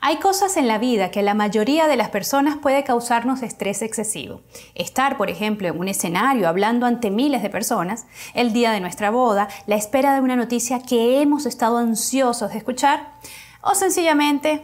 Hay cosas en la vida que la mayoría de las personas puede causarnos estrés excesivo. Estar, por ejemplo, en un escenario hablando ante miles de personas, el día de nuestra boda, la espera de una noticia que hemos estado ansiosos de escuchar, o sencillamente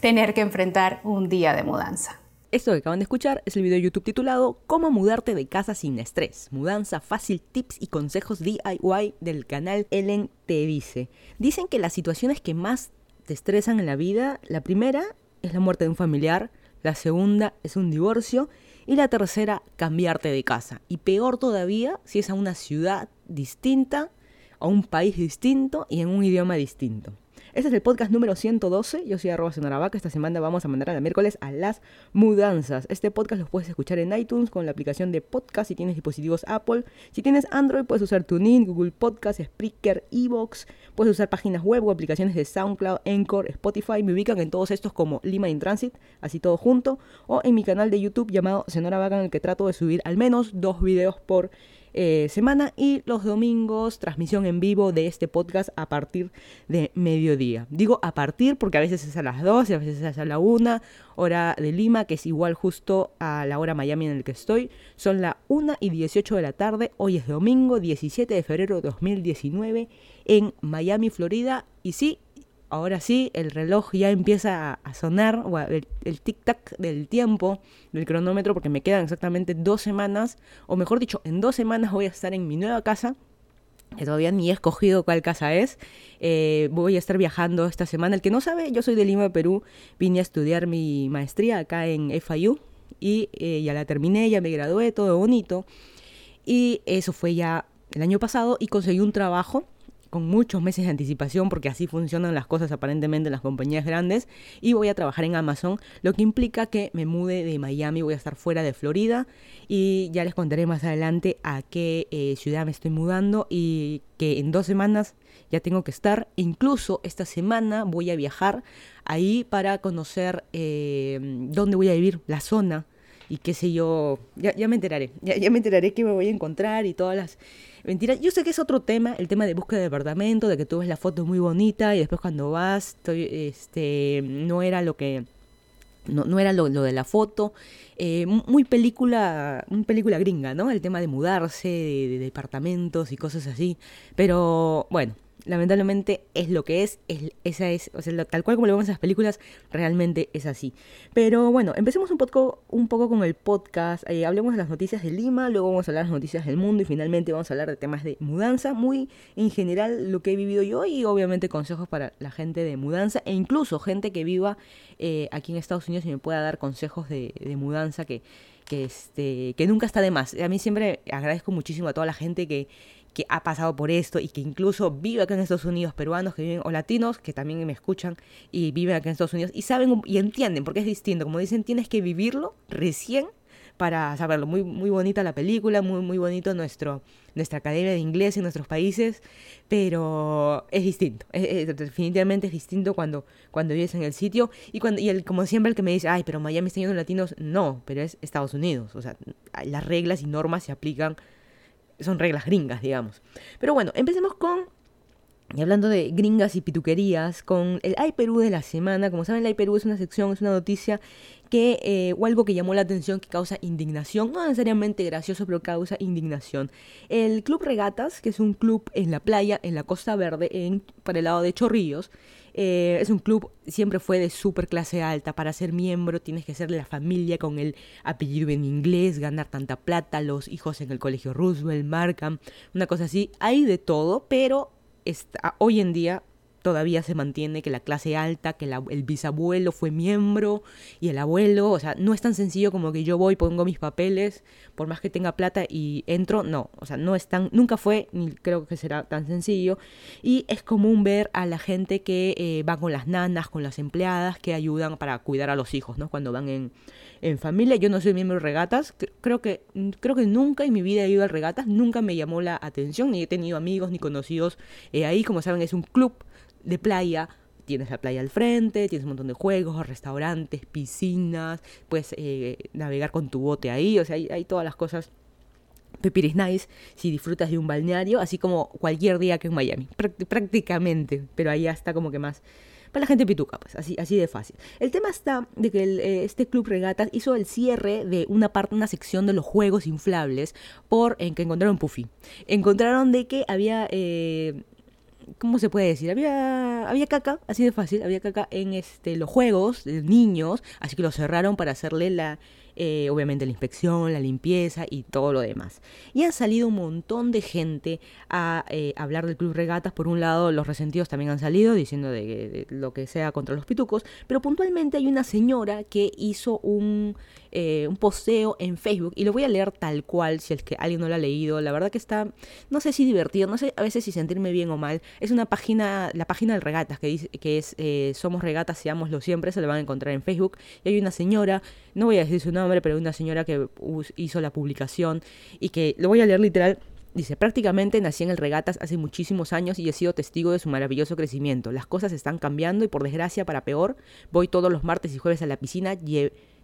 tener que enfrentar un día de mudanza. Esto que acaban de escuchar es el video de YouTube titulado Cómo mudarte de casa sin estrés. Mudanza fácil, tips y consejos DIY del canal Ellen te dice. Dicen que las situaciones que más te estresan en la vida, la primera es la muerte de un familiar, la segunda es un divorcio y la tercera cambiarte de casa. Y peor todavía si es a una ciudad distinta, a un país distinto y en un idioma distinto. Este es el podcast número 112. Yo soy arroba sonaravaca. Esta semana vamos a mandar a la miércoles a las mudanzas. Este podcast lo puedes escuchar en iTunes con la aplicación de podcast si tienes dispositivos Apple. Si tienes Android puedes usar TuneIn, Google Podcast, Spreaker, Evox. Puedes usar páginas web o aplicaciones de SoundCloud, Anchor, Spotify. Me ubican en todos estos como Lima in Transit, así todo junto. O en mi canal de YouTube llamado Sonora Vaca en el que trato de subir al menos dos videos por eh, semana y los domingos transmisión en vivo de este podcast a partir de mediodía. Digo a partir porque a veces es a las 2 y a veces es a la 1 hora de Lima, que es igual justo a la hora Miami en el que estoy. Son la 1 y 18 de la tarde. Hoy es domingo 17 de febrero de 2019 en Miami, Florida. Y sí, ahora sí, el reloj ya empieza a sonar, el, el tic-tac del tiempo, del cronómetro, porque me quedan exactamente dos semanas, o mejor dicho, en dos semanas voy a estar en mi nueva casa, que todavía ni he escogido cuál casa es. Eh, voy a estar viajando esta semana. El que no sabe, yo soy de Lima, Perú, vine a estudiar mi maestría acá en FIU y eh, ya la terminé, ya me gradué, todo bonito. Y eso fue ya el año pasado y conseguí un trabajo con muchos meses de anticipación, porque así funcionan las cosas aparentemente en las compañías grandes, y voy a trabajar en Amazon, lo que implica que me mude de Miami, voy a estar fuera de Florida, y ya les contaré más adelante a qué eh, ciudad me estoy mudando, y que en dos semanas ya tengo que estar, incluso esta semana voy a viajar ahí para conocer eh, dónde voy a vivir, la zona, y qué sé yo, ya, ya me enteraré, ya, ya me enteraré qué me voy a encontrar y todas las Mentira, yo sé que es otro tema, el tema de búsqueda de departamento, de que tú ves la foto muy bonita y después cuando vas, este, no era lo que... No, no era lo, lo, de la foto, eh, muy película, muy película gringa, ¿no? El tema de mudarse, de departamentos y cosas así. Pero bueno, lamentablemente es lo que es, es esa es, tal cual como lo vemos en las películas, realmente es así. Pero bueno, empecemos un poco, un poco con el podcast, eh, hablemos de las noticias de Lima, luego vamos a hablar de las noticias del mundo y finalmente vamos a hablar de temas de mudanza, muy en general lo que he vivido yo y obviamente consejos para la gente de mudanza e incluso gente que viva eh, aquí en Estados Unidos y me pueda dar consejos de, de mudanza que, que, este, que nunca está de más. A mí siempre agradezco muchísimo a toda la gente que que ha pasado por esto y que incluso vive acá en Estados Unidos, peruanos que viven o latinos que también me escuchan y viven acá en Estados Unidos y saben y entienden porque es distinto. Como dicen, tienes que vivirlo recién para saberlo. Muy, muy bonita la película, muy, muy bonito nuestro, nuestra academia de inglés en nuestros países, pero es distinto. definitivamente es distinto cuando, cuando vives en el sitio y, cuando, y el, como siempre el que me dice, ay, pero Miami está lleno de latinos, no, pero es Estados Unidos. O sea, las reglas y normas se aplican son reglas gringas, digamos. Pero bueno, empecemos con y hablando de gringas y pituquerías, con el Ay Perú de la semana, como saben, el Ay Perú es una sección, es una noticia que, eh, o algo que llamó la atención, que causa indignación, no necesariamente gracioso, pero causa indignación. El Club Regatas, que es un club en la playa, en la Costa Verde, en, para el lado de Chorrillos, eh, es un club, siempre fue de super clase alta. Para ser miembro tienes que ser de la familia con el apellido en inglés, ganar tanta plata, los hijos en el colegio Roosevelt, Markham, una cosa así. Hay de todo, pero está, hoy en día todavía se mantiene que la clase alta, que el bisabuelo fue miembro y el abuelo, o sea, no es tan sencillo como que yo voy, pongo mis papeles, por más que tenga plata y entro, no, o sea, no es tan, nunca fue, ni creo que será tan sencillo. Y es común ver a la gente que eh, va con las nanas, con las empleadas, que ayudan para cuidar a los hijos, ¿no? Cuando van en, en familia. Yo no soy miembro de regatas, creo que, creo que nunca en mi vida he ido a regatas, nunca me llamó la atención, ni he tenido amigos ni conocidos eh, ahí, como saben, es un club de playa, tienes la playa al frente, tienes un montón de juegos, restaurantes, piscinas, puedes eh, navegar con tu bote ahí, o sea, hay, todas las cosas. Pepiris nice si disfrutas de un balneario, así como cualquier día que en Miami, prácticamente, pero ahí está como que más, para la gente pituca, pues así, así de fácil. El tema está de que eh, este club regatas hizo el cierre de una parte, una sección de los juegos inflables por en que encontraron Puffy. Encontraron de que había eh, ¿cómo se puede decir? Había, había caca, así de fácil, había caca en este, los juegos de niños, así que lo cerraron para hacerle la, eh, obviamente la inspección, la limpieza y todo lo demás. Y han salido un montón de gente a eh, hablar del Club Regatas. Por un lado, los resentidos también han salido diciendo de, lo que sea contra los pitucos, pero puntualmente hay una señora que hizo un, eh, un posteo en Facebook y lo voy a leer tal cual si es que alguien no lo ha leído. La verdad que está, no sé si divertido, no sé a veces si sentirme bien o mal. Es una página, la página de Regatas que dice que es Somos Regatas, seámoslo siempre, se lo van a encontrar en Facebook. Y hay una señora, no voy a decir su nombre, pero una señora que hizo la publicación y que lo voy a leer literal. Dice, prácticamente nací en el Regatas hace muchísimos años y he sido testigo de su maravilloso crecimiento. Las cosas están cambiando y por desgracia para peor, voy todos los martes y jueves a la piscina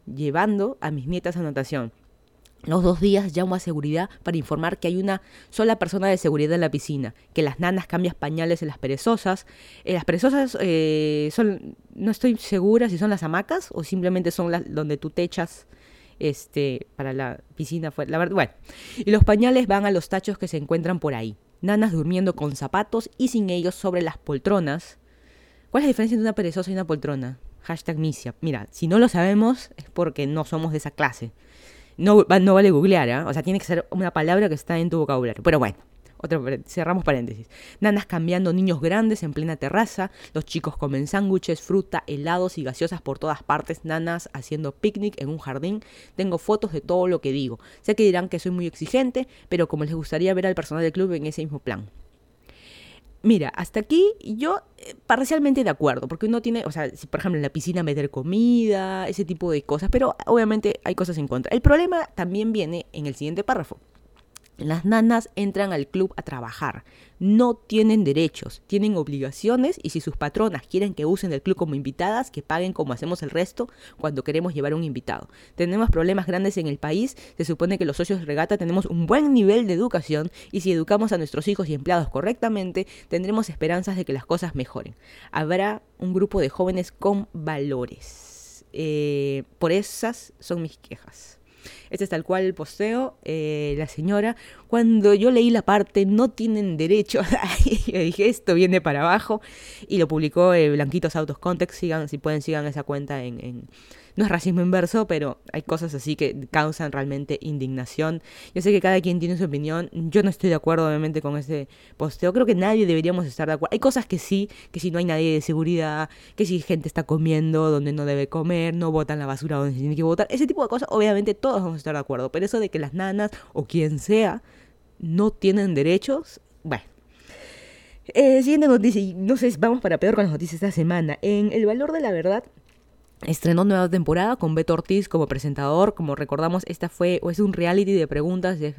llevando a mis nietas a natación. Los dos días llamo a seguridad para informar que hay una sola persona de seguridad en la piscina, que las nanas cambian pañales en las perezosas. Eh, las perezosas eh, son, no estoy segura si son las hamacas o simplemente son las donde tú te echas este, para la piscina. La verdad, bueno. Y los pañales van a los tachos que se encuentran por ahí. Nanas durmiendo con zapatos y sin ellos sobre las poltronas. ¿Cuál es la diferencia entre una perezosa y una poltrona? Hashtag Misia. Mira, si no lo sabemos es porque no somos de esa clase. No, vale googlear, ¿eh? O sea, tiene que ser una palabra que está en tu vocabulario. Pero bueno. Cerramos paréntesis. Nanas cambiando niños grandes en plena terraza. Los chicos comen sándwiches, fruta, helados y gaseosas por todas partes. Nanas haciendo picnic en un jardín. Tengo fotos de todo lo que digo. Sé que dirán que soy muy exigente, pero como les gustaría ver al personal del club en ese mismo plan. Mira, hasta aquí yo eh, parcialmente de acuerdo, porque uno tiene, o sea, si por ejemplo en la piscina meter comida, ese tipo de cosas, pero obviamente hay cosas en contra. El problema también viene en el siguiente párrafo. Las nanas entran al club a trabajar. No tienen derechos, tienen obligaciones y si sus patronas quieren que usen el club como invitadas, que paguen como hacemos el resto cuando queremos llevar un invitado. Tenemos problemas grandes en el país, se supone que los socios de regata tenemos un buen nivel de educación y si educamos a nuestros hijos y empleados correctamente, tendremos esperanzas de que las cosas mejoren. Habrá un grupo de jóvenes con valores. Eh, por esas son mis quejas. Este es tal cual el posteo. Eh, la señora, cuando yo leí la parte, no tienen derecho. yo dije, esto viene para abajo. Y lo publicó eh, Blanquitos Autos Context. Si pueden, sigan esa cuenta en no es racismo inverso, pero hay cosas así que causan realmente indignación. Yo sé que cada quien tiene su opinión, yo no estoy de acuerdo obviamente con ese posteo, creo que nadie deberíamos estar de acuerdo. Hay cosas que sí, que si no hay nadie de seguridad, que si gente está comiendo donde no debe comer, no botan la basura donde se tiene que votar, ese tipo de cosas, obviamente todos vamos a estar de acuerdo, pero eso de que las nanas o quien sea no tienen derechos, bueno. Eh, siguiente noticia, no sé, vamos para peor con las noticias esta semana. En El Valor de la Verdad Estrenó nueva temporada con Beto Ortiz como presentador. Como recordamos, esta fue o es un reality de preguntas si es,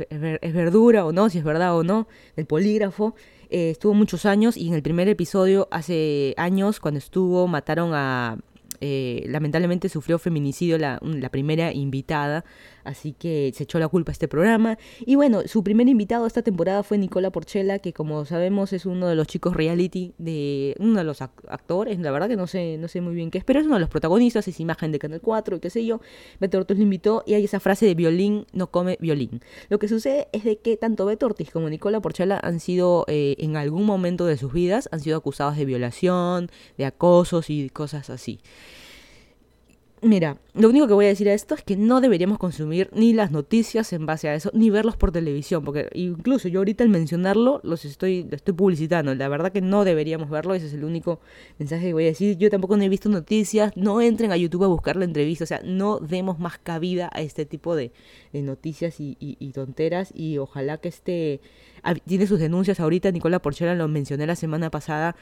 verdura o no, si es verdad o no, el polígrafo. Eh, estuvo muchos años y en el primer episodio, hace años, cuando estuvo, mataron a. Eh, lamentablemente sufrió feminicidio la primera invitada así que se echó la culpa a este programa. Y bueno, su primer invitado esta temporada fue Nicola Porchela, que como sabemos es uno de los chicos reality de uno de los actores, la verdad que no sé, no sé muy bien qué es, pero es uno de los protagonistas, es imagen de Canal 4 y qué sé yo. Beto Ortiz lo invitó y hay esa frase de violín no come violín. Lo que sucede es de que tanto Beto Ortiz como Nicola Porchela han sido eh, en algún momento de sus vidas, han sido acusados de violación, de acosos y cosas así. Mira, lo único que voy a decir a esto es que no deberíamos consumir ni las noticias en base a eso, ni verlos por televisión, porque incluso yo ahorita al mencionarlo los estoy, estoy publicitando. La verdad que no deberíamos verlo, ese es el único mensaje que voy a decir. Yo tampoco no he visto noticias, no entren a YouTube a buscar la entrevista, o sea, no demos más cabida a este tipo de, noticias y, tonteras y ojalá que este... Tiene sus denuncias ahorita, Nicola Porchela lo mencioné la semana pasada,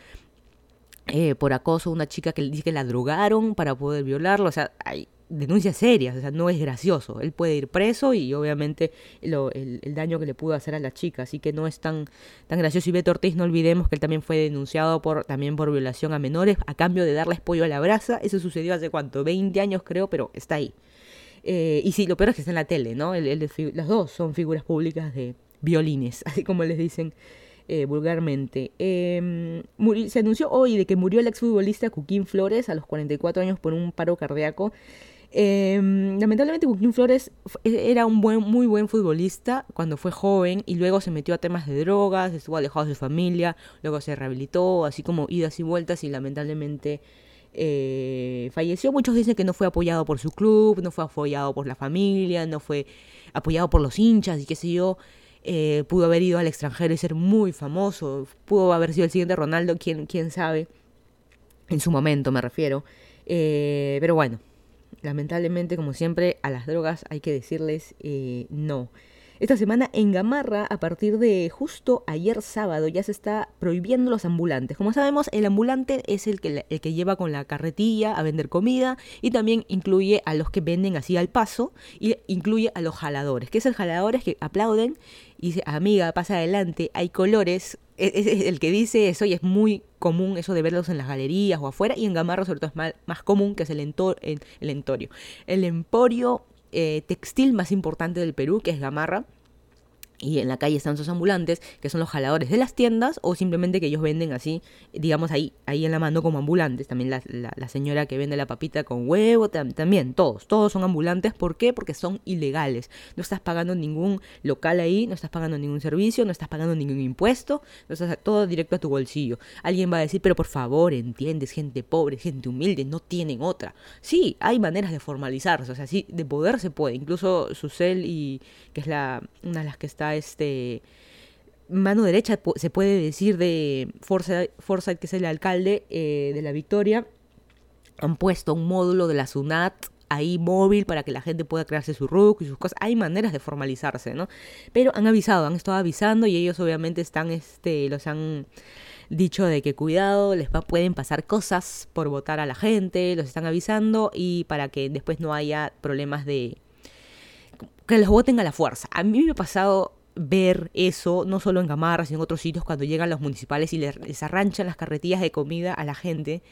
eh, por acoso, una chica que dice que la drogaron para poder violarlo, o sea, hay denuncias serias, o sea, no es gracioso. Él puede ir preso y obviamente lo, el, daño que le pudo hacer a la chica, así que no es tan, tan gracioso. Y Beto Ortiz, no olvidemos que él también fue denunciado por, también por violación a menores a cambio de darles pollo a la brasa. Eso sucedió hace cuánto, 20 años creo, pero está ahí. Eh, y sí, lo peor es que está en la tele, ¿no? las dos son figuras públicas de violines, así como les dicen eh, vulgarmente. Em, se anunció hoy de que murió el exfutbolista Cuquín Flores a los 44 años por un paro cardíaco. Em, lamentablemente Joaquín Flores e, era un buen, muy buen futbolista cuando fue joven y luego se metió a temas de drogas, estuvo alejado de su familia, luego se rehabilitó, así como idas y vueltas y lamentablemente eh, falleció. Muchos dicen que no fue apoyado por su club, no fue apoyado por la familia, no fue apoyado por los hinchas y qué sé yo. Eh, pudo haber ido al extranjero y ser muy famoso, pudo haber sido el siguiente Ronaldo, quién, quién sabe, en su momento me refiero. Eh, pero bueno, lamentablemente, como siempre, a las drogas hay que decirles eh, no. Esta semana en Gamarra, a partir de justo ayer sábado, ya se está prohibiendo los ambulantes. Como sabemos, el ambulante es el que, el que lleva con la carretilla a vender comida y también incluye a los que venden así al paso y incluye a los jaladores. ¿Qué es el jalador? Es que aplauden y dice, amiga, pasa adelante, hay colores. Es, el que dice eso y es muy común eso de verlos en las galerías o afuera y en Gamarra sobre todo es más, común que es el, el, el entorio. El emporio eh, textil más importante del Perú, que es Gamarra y en la calle están sus ambulantes, que son los jaladores de las tiendas, o simplemente que ellos venden así, digamos, ahí, ahí en la mano como ambulantes. También la, la, señora que vende la papita con huevo, también, todos, todos son ambulantes. ¿Por qué? Porque son ilegales. No estás pagando ningún local ahí, no estás pagando ningún servicio, no estás pagando ningún impuesto, no estás todo directo a tu bolsillo. Alguien va a decir, pero por favor, entiendes, gente pobre, gente humilde, no tienen otra. Sí, hay maneras de formalizarse, o sea, sí, de poder se puede. Incluso Susel y que es la, una de las que está este mano derecha, se puede decir, de Forza, que es el alcalde eh, de la Victoria, han puesto un módulo de la SUNAT ahí móvil para que la gente pueda crearse su RUC y sus cosas. Hay maneras de formalizarse, ¿no? Pero han avisado, han estado avisando y ellos obviamente están, este, los han dicho de que cuidado, les pueden pasar cosas por votar a la gente, los están avisando y para que después no haya problemas de que los voten a la fuerza. A mí me ha pasado ver eso, no solo en Gamarra, sino en otros sitios, cuando llegan los municipales y les, arranchan las carretillas de comida a la gente.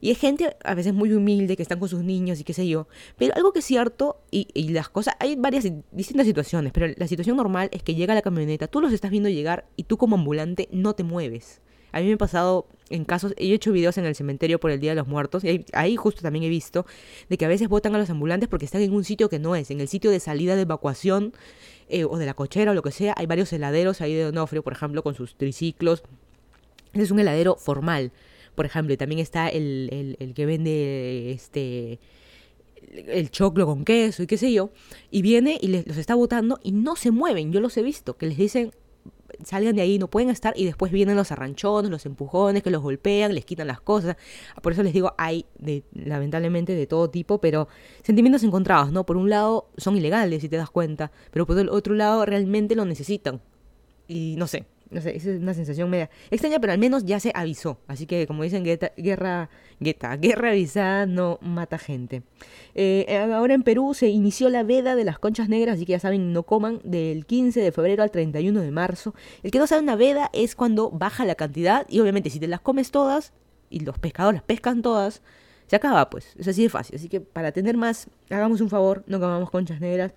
Y es gente a veces muy humilde que están con sus niños y qué sé yo. Pero algo que es cierto, y, y, las cosas, hay varias distintas situaciones, pero la situación normal es que llega la camioneta, tú los estás viendo llegar y tú como ambulante no te mueves. A mí me ha pasado en casos, he hecho videos en el cementerio por el Día de los Muertos, y ahí, justo también he visto de que a veces votan a los ambulantes porque están en un sitio que no es, en el sitio de salida de evacuación eh, o de la cochera o lo que sea, hay varios heladeros ahí de Donofrio, por ejemplo, con sus triciclos. es un heladero formal, por ejemplo, y también está el, el, que vende este el choclo con queso y qué sé yo, y viene y les, los está votando y no se mueven, yo los he visto, que les dicen, salgan de ahí, no pueden estar, y después vienen los arranchones, los empujones, que los golpean, les quitan las cosas. Por eso les digo, hay de, lamentablemente de todo tipo, pero sentimientos encontrados, ¿no? Por un lado son ilegales, si te das cuenta, pero por el otro lado realmente lo necesitan. Y no sé, no sé, es una sensación media extraña, pero al menos ya se avisó. Así que, como dicen, guerra, guerra, guerra avisada no mata gente. Eh, ahora en Perú se inició la veda de las conchas negras, así que ya saben, no coman del 15 de febrero al 31 de marzo. El que no sabe una veda es cuando baja la cantidad y obviamente si te las comes todas y los pescadores pescan todas, se acaba pues. Es así de fácil. Así que para tener más, hagamos un favor, no comamos conchas negras.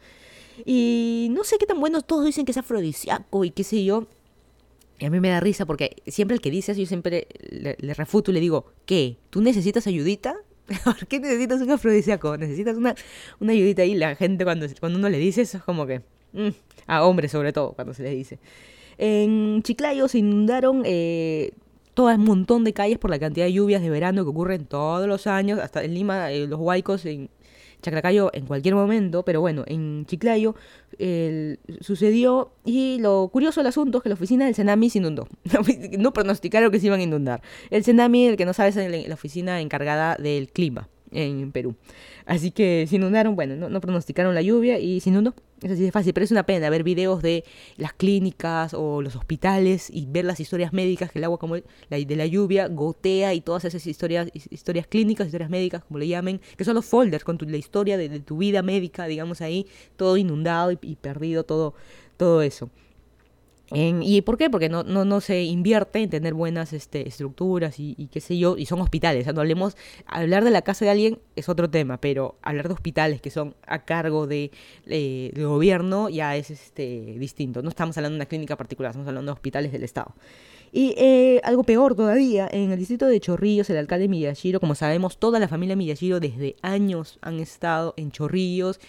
Y no sé qué tan bueno, todos dicen que es afrodisíaco y qué sé yo. Y a mí me da risa porque siempre el que dice eso, yo siempre le, refuto y le digo, ¿qué? ¿Tú necesitas ayudita? ¿Por qué necesitas un afrodisíaco? Necesitas una, una ayudita ahí. La gente cuando, cuando uno le dice eso es como que... Mm, a hombres sobre todo cuando se les dice. En Chiclayo se inundaron eh, todo un montón de calles por la cantidad de lluvias de verano que ocurren todos los años. Hasta en Lima, eh, los huaicos Chaclacayo en cualquier momento, pero bueno, en Chiclayo sucedió y lo curioso del asunto es que la oficina del Senami se inundó. no pronosticaron que se iban a inundar. El Senami, el que no sabe, es la oficina encargada del clima en Perú. Así que se inundaron, bueno, no, pronosticaron la lluvia y se inundó. Es así de fácil, pero es una pena ver videos de las clínicas o los hospitales y ver las historias médicas que el agua como de la lluvia gotea y todas esas historias, historias clínicas, historias médicas, como le llamen, que son los folders con la historia de, tu vida médica, digamos ahí, todo inundado y, y perdido, todo, todo eso. ¿Y por qué? Porque no, no, no, se invierte en tener buenas este, estructuras y, qué sé yo, y son hospitales. no hablemos, hablar de la casa de alguien es otro tema, pero hablar de hospitales que son a cargo de, eh, del gobierno ya es este, distinto. No estamos hablando de una clínica particular, estamos hablando de hospitales del Estado. Y eh, algo peor todavía, en el distrito de Chorrillos, el alcalde Miyashiro, como sabemos, toda la familia Miyashiro desde años han estado en Chorrillos,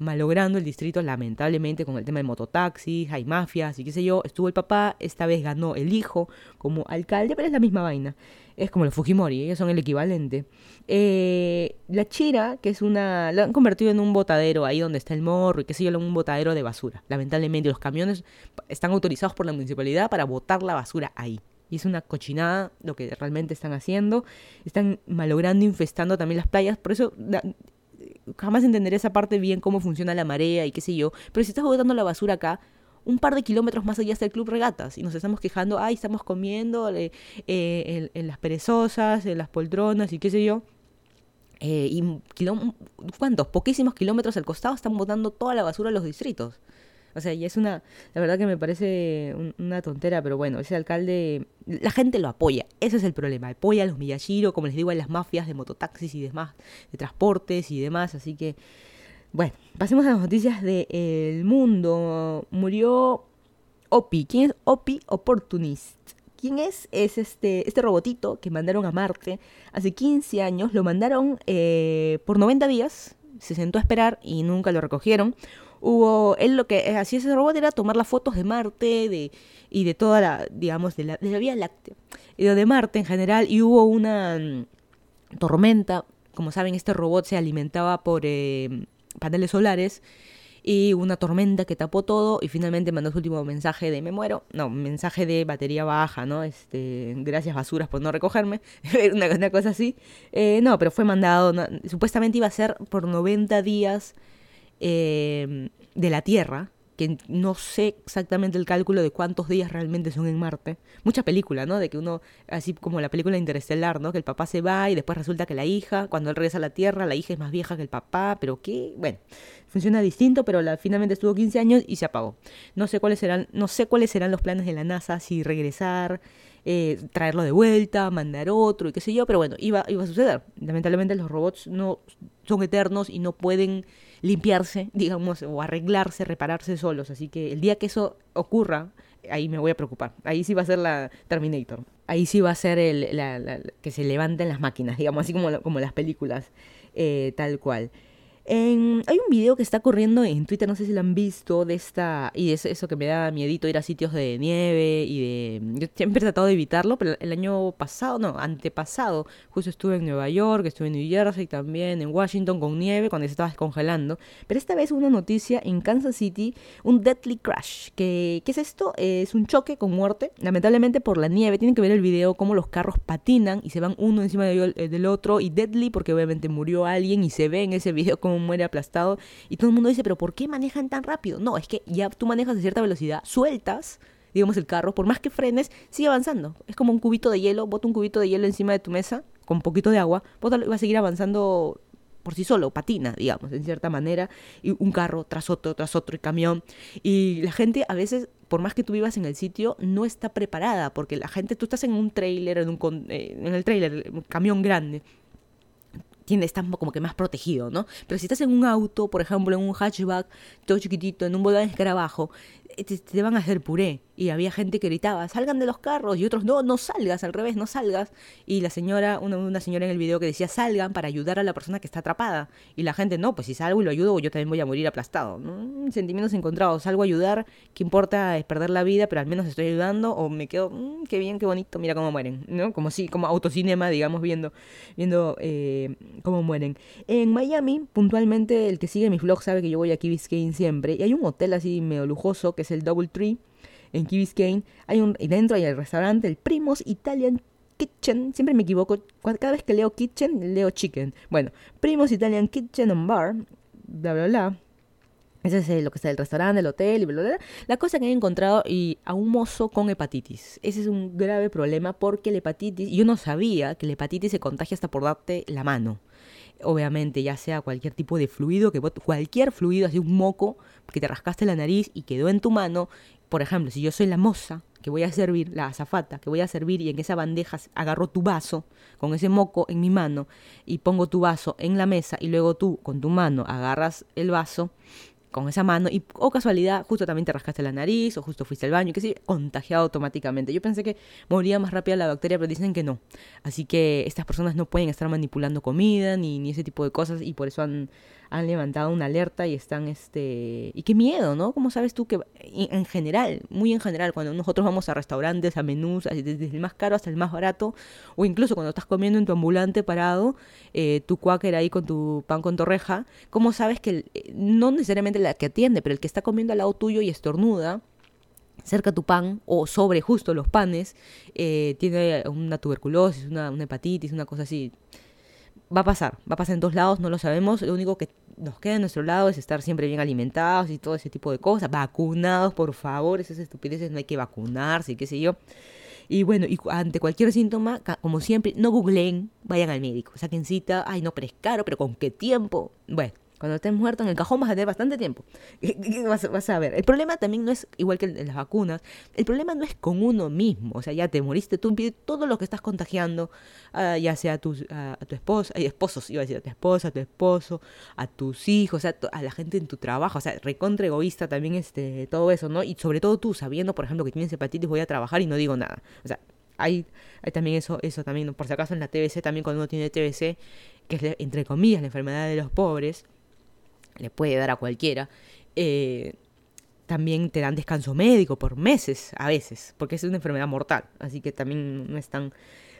malogrando el distrito lamentablemente con el tema de mototaxis, hay mafias y qué sé yo. Estuvo el papá, esta vez ganó el hijo como alcalde, pero es la misma vaina. Es como los Fujimori, ellos son el equivalente. Eh, la Chira, que es una... La han convertido en un botadero ahí donde está el morro y qué sé yo, un botadero de basura. Lamentablemente los camiones están autorizados por la municipalidad para botar la basura ahí. Y es una cochinada lo que realmente están haciendo. Están malogrando, infestando también las playas. Por eso jamás entenderé esa parte bien, cómo funciona la marea y qué sé yo. Pero si estás botando la basura acá, un par de kilómetros más allá está el Club Regatas y nos estamos quejando, ay, estamos comiendo eh, eh, en, las perezosas, en las poltronas y qué sé yo. Eh, y ¿cuántos? Poquísimos kilómetros al costado están botando toda la basura a los distritos. O sea, y es una, la verdad que me parece una tontera, pero bueno, ese alcalde, la gente lo apoya, ese es el problema, apoya a los Miyashiro, como les digo, a las mafias de mototaxis y demás, de transportes y demás, así que, bueno, pasemos a las noticias del mundo. Murió Opi, ¿quién es Opi Opportunist? ¿Quién es? Es este, este robotito que mandaron a Marte hace 15 años, lo mandaron eh, por 90 días, se sentó a esperar y nunca lo recogieron hubo, él lo que hacía ese robot era tomar las fotos de Marte de, y de toda la, digamos, de la, de la Vía Láctea, y de Marte en general, y hubo una mm, tormenta, como saben, este robot se alimentaba por eh, paneles solares, y una tormenta que tapó todo y finalmente mandó su último mensaje de me muero, no, mensaje de batería baja, ¿no? Este, gracias basuras por no recogerme, una, una, cosa así. Eh, no, pero fue mandado, supuestamente iba a ser por 90 días Em, de la Tierra, que no sé exactamente el cálculo de cuántos días realmente son en Marte. Mucha película, ¿no? De que uno, así como la película Interestelar, ¿no? Que el papá se va y después resulta que la hija, cuando él regresa a la Tierra, la hija es más vieja que el papá, pero qué, bueno, funciona distinto, pero la, finalmente estuvo 15 años y se apagó. No sé cuáles serán, no sé cuáles serán los planes de la NASA, si regresar, eh, traerlo de vuelta, mandar otro y qué sé yo, pero bueno, iba, iba a suceder. Lamentablemente los robots no son eternos y no pueden limpiarse, digamos, o arreglarse, repararse solos. Así que el día que eso ocurra, ahí me voy a preocupar. Ahí sí va a ser la Terminator. Ahí sí va a ser el, la, que se levanten las máquinas, digamos, así como, como las películas, eh, tal cual hay un video que está corriendo en Twitter, no sé si lo han visto, de esta. Y es eso que me da miedito ir a sitios de nieve y de. Yo siempre he tratado de evitarlo, pero el año pasado, no, antepasado, justo estuve en Nueva York, estuve en New Jersey también, en Washington con nieve cuando se estaba descongelando. Pero esta vez una noticia en Kansas City, un deadly crash. ¿Qué, ¿Qué es esto? Es un choque con muerte, lamentablemente por la nieve. Tienen que ver el video cómo los carros patinan y se van uno encima del otro. Y deadly porque obviamente murió alguien y se ve en ese video como muere aplastado. Y todo el mundo dice, pero ¿por qué manejan tan rápido? No, es que ya tú manejas a cierta velocidad, sueltas, digamos, el carro, por más que frenes, sigue avanzando. Es como un cubito de hielo, bota un cubito de hielo encima de tu mesa con un poquito de agua, bótalo va a seguir avanzando por sí solo, patina, digamos, en cierta manera, y un carro tras otro, tras otro, y camión. Y la gente a veces, por más que tú vivas en el sitio, no está preparada, porque la gente, tú estás en un trailer, en, un, eh, en el trailer, un camión grande, tiene, estás como que más protegido, ¿no? Pero si estás en un auto, por ejemplo, en un hatchback, todo chiquitito, en un volante escarabajo, te, te, van a hacer puré. Y había gente que gritaba, salgan de los carros. Y otros, no, no salgas, al revés, no salgas. Y la señora, una, una señora en el video que decía, salgan para ayudar a la persona que está atrapada. Y la gente, no, pues si salgo y lo ayudo, yo también voy a morir aplastado. Sentimientos encontrados. Salgo a ayudar, qué importa es perder la vida, pero al menos estoy ayudando. O me quedo, mmm, qué bien, qué bonito, mira cómo mueren. ¿no? Como si, como autocinema, digamos, viendo, viendo eh, cómo mueren. En Miami, puntualmente, el que sigue mis vlogs sabe que yo voy a Key Biscayne siempre. Y hay un hotel así medio lujoso que es el Double Tree en Key Biscayne. Hay un, y dentro hay el restaurante, el Primos Italian Kitchen. Siempre me equivoco. Cada vez que leo kitchen, leo chicken. Bueno, Primos Italian Kitchen and Bar. Bla, bla, bla. Ese es lo que está el restaurante, el hotel y bla, bla, bla. La cosa que he encontrado y a un mozo con hepatitis. Ese es un grave problema porque la hepatitis, yo no sabía que la hepatitis se contagia hasta por darte la mano obviamente, ya sea cualquier tipo de fluido, que cualquier fluido, así un moco, que te rascaste la nariz y quedó en tu mano, por ejemplo, si yo soy la moza que voy a servir, la azafata que voy a servir y en esa bandeja agarro tu vaso con ese moco en mi mano y pongo tu vaso en la mesa y luego tú con tu mano agarras el vaso con esa mano y, o casualidad, justo también te rascaste la nariz o justo fuiste al baño, que sí, contagiado automáticamente. Yo pensé que moría más rápido la bacteria, pero dicen que no. Así que estas personas no pueden estar manipulando comida ni, ni ese tipo de cosas y por eso han, han levantado una alerta y están, este, y qué miedo, ¿no? ¿Cómo sabes tú que en general, muy en general, cuando nosotros vamos a restaurantes, a menús, desde el más caro hasta el más barato, o incluso cuando estás comiendo en tu ambulante parado, eh, tu cuáquer ahí con tu pan con torreja, ¿cómo sabes que eh, no necesariamente la que atiende, pero el que está comiendo al lado tuyo y estornuda, cerca tu pan o sobre justo los panes, eh, tiene una tuberculosis, una, una hepatitis, una cosa así va a pasar, va a pasar en dos lados, no lo sabemos. Lo único que nos queda en nuestro lado es estar siempre bien alimentados y todo ese tipo de cosas. Vacunados, por favor, esas estupideces no hay que vacunarse, qué sé yo. Y bueno, y ante cualquier síntoma, como siempre, no googleen, vayan al médico. Saquen cita, ay no, pero es caro, pero ¿con qué tiempo? Bueno, cuando estés muerto en el cajón vas a tener bastante tiempo. Vas, a ver. El problema también no es igual que en las vacunas. El problema no es con uno mismo. O sea, ya te moriste tú, todo lo que estás contagiando, ah, ya sea a tu, a, tu esposa, esposos, iba a decir, a tu esposa, a tu esposo, a tus hijos, a, a la gente en tu trabajo. O sea, recontra egoísta también este, todo eso, ¿no? Y sobre todo tú, sabiendo, por ejemplo, que tienes hepatitis, voy a trabajar y no digo nada. O sea, hay, hay también eso, eso también, por si acaso en la TBC, también cuando uno tiene TBC, que es, entre comillas, la enfermedad de los pobres, le puede dar a cualquiera, eh, también te dan descanso médico por meses a veces, porque es una enfermedad mortal, así que también no es tan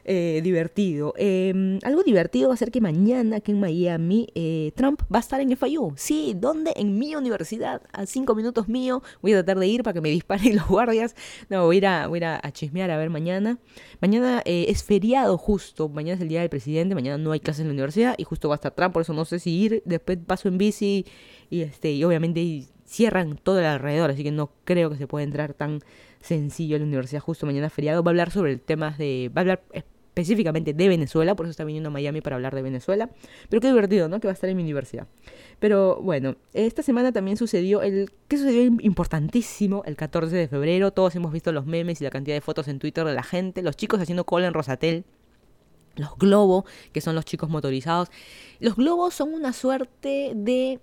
eh, divertido. Em, algo divertido va a ser que mañana aquí en Miami eh, Trump va a estar en FIU. Sí, ¿dónde? En mi universidad, a cinco minutos mío. Voy a tratar de ir para que me disparen los guardias. No, voy a ir a, voy a, chismear a ver mañana. Mañana es feriado justo, mañana es el día del presidente, mañana no hay clases en la universidad y justo va a estar Trump, por eso no sé si ir. Después paso en bici y, este, y obviamente cierran todo el alrededor, así que no creo que se pueda entrar tan sencillo en la universidad justo mañana feriado. Va a hablar sobre el tema de... Va a hablar específicamente de Venezuela, por eso está viniendo a Miami para hablar de Venezuela. Pero qué divertido, ¿no? Que va a estar en mi universidad. Pero bueno, esta semana también sucedió el... ¿Qué sucedió importantísimo? El 14 de febrero, todos hemos visto los memes y la cantidad de fotos en Twitter de la gente, los chicos haciendo cola en Rosatel. Los globos, que son los chicos motorizados. Los globos son una suerte de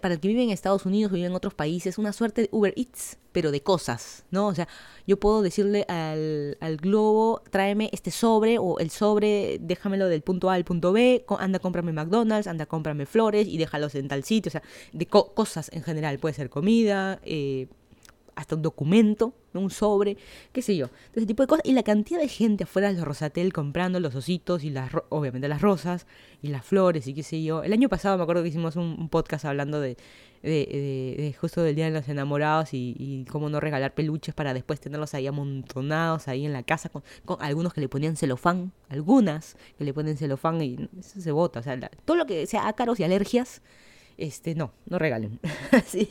para el que vive en Estados Unidos o vive en otros países, una suerte de Uber Eats, pero de cosas, ¿no? O sea, yo puedo decirle al, al globo, tráeme este sobre o el sobre, déjamelo del punto A al punto B, anda, cómprame McDonald's, anda, cómprame flores y déjalos en tal sitio, o sea, de cosas en general, puede ser comida, eh, hasta un documento, un sobre, qué sé yo, de ese tipo de cosas. Y la cantidad de gente afuera de los Rosatel comprando los ositos y las, obviamente las rosas y las flores y qué sé yo. El año pasado me acuerdo que hicimos un, podcast hablando de, de, justo del Día de los Enamorados y, cómo no regalar peluches para después tenerlos ahí amontonados ahí en la casa, con, algunos que le ponían celofán, algunas que le ponen celofán y eso se bota. O sea, todo lo que sea ácaros y alergias este, no, no regalen. Así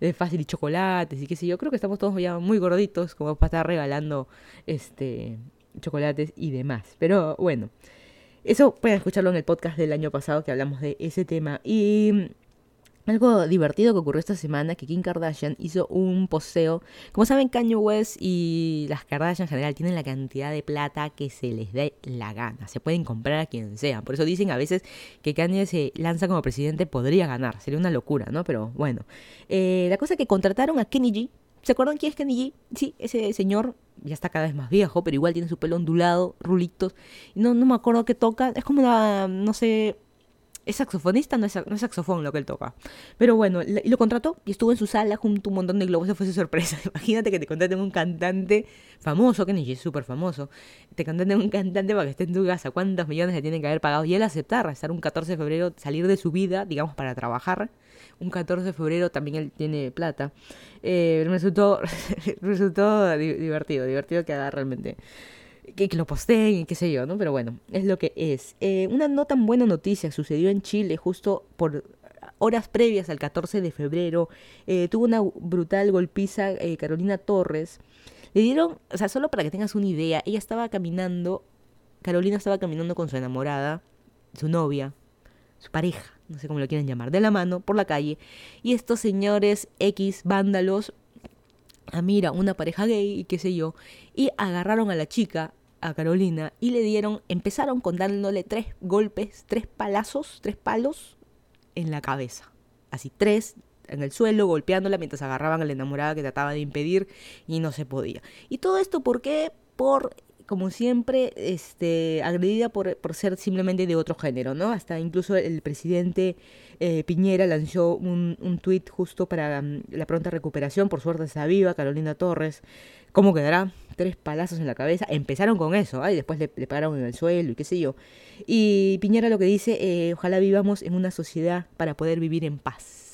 de, fácil y chocolates y qué sé yo. Creo que estamos todos ya muy gorditos como para estar regalando este chocolates y demás. Pero bueno, eso pueden escucharlo en el podcast del año pasado que hablamos de ese tema. Y algo divertido que ocurrió esta semana, que Kim Kardashian hizo un poseo. Como saben, Kanye West y las Kardashian en general tienen la cantidad de plata que se les dé la gana. Se pueden comprar a quien sea. Por eso dicen a veces que Kanye se lanza como presidente, podría ganar. Sería una locura, ¿no? Pero bueno. Eh, la cosa es que contrataron a Kenny G. ¿Se acuerdan quién es Kenny G? Sí, ese señor ya está cada vez más viejo, pero igual tiene su pelo ondulado, rulitos. No, no me acuerdo qué toca. Es como una, no sé, es saxofonista, no es, no es saxofón lo que él toca. Pero bueno, y lo contrató y estuvo en su sala junto a un montón de globos. Esa fue su sorpresa. Imagínate que te contraten un cantante famoso, que ni es súper famoso. Te contraten un cantante para que esté en tu casa. ¿Cuántos millones le tienen que haber pagado? Y él aceptar, estar un 14 de febrero, salir de su vida, digamos, para trabajar. Un 14 de febrero también él tiene plata. Eh, resultó divertido, divertido que haga realmente que, lo posteen y qué sé yo, ¿no? Pero bueno, es lo que es. Eh, una no tan buena noticia sucedió en Chile justo por horas previas al 14 de febrero. Eh, tuvo una brutal golpiza eh, Carolina Torres. Le dieron, o sea, solo para que tengas una idea, ella estaba caminando, Carolina estaba caminando con su enamorada, su novia, su pareja, no sé cómo lo quieren llamar, de la mano por la calle. Y estos señores X vándalos ah, mira, una pareja gay y qué sé yo, y agarraron a la chica, a Carolina, y le dieron, empezaron con dándole tres golpes, tres palazos, tres palos en la cabeza. Así, tres en el suelo, golpeándola mientras agarraban a la enamorada que trataba de impedir y no se podía. Y todo esto, ¿por qué? Por como siempre, este, agredida por, por, ser simplemente de otro género, ¿no? Hasta incluso el presidente eh, Piñera lanzó un, un tuit justo para mm, la pronta recuperación, por suerte está viva, Carolina Torres. ¿Cómo quedará? Tres palazos en la cabeza. Empezaron con eso, y después le, le, pararon en el suelo y qué sé yo. Y Piñera lo que dice, eh, ojalá vivamos en una sociedad para poder vivir en paz.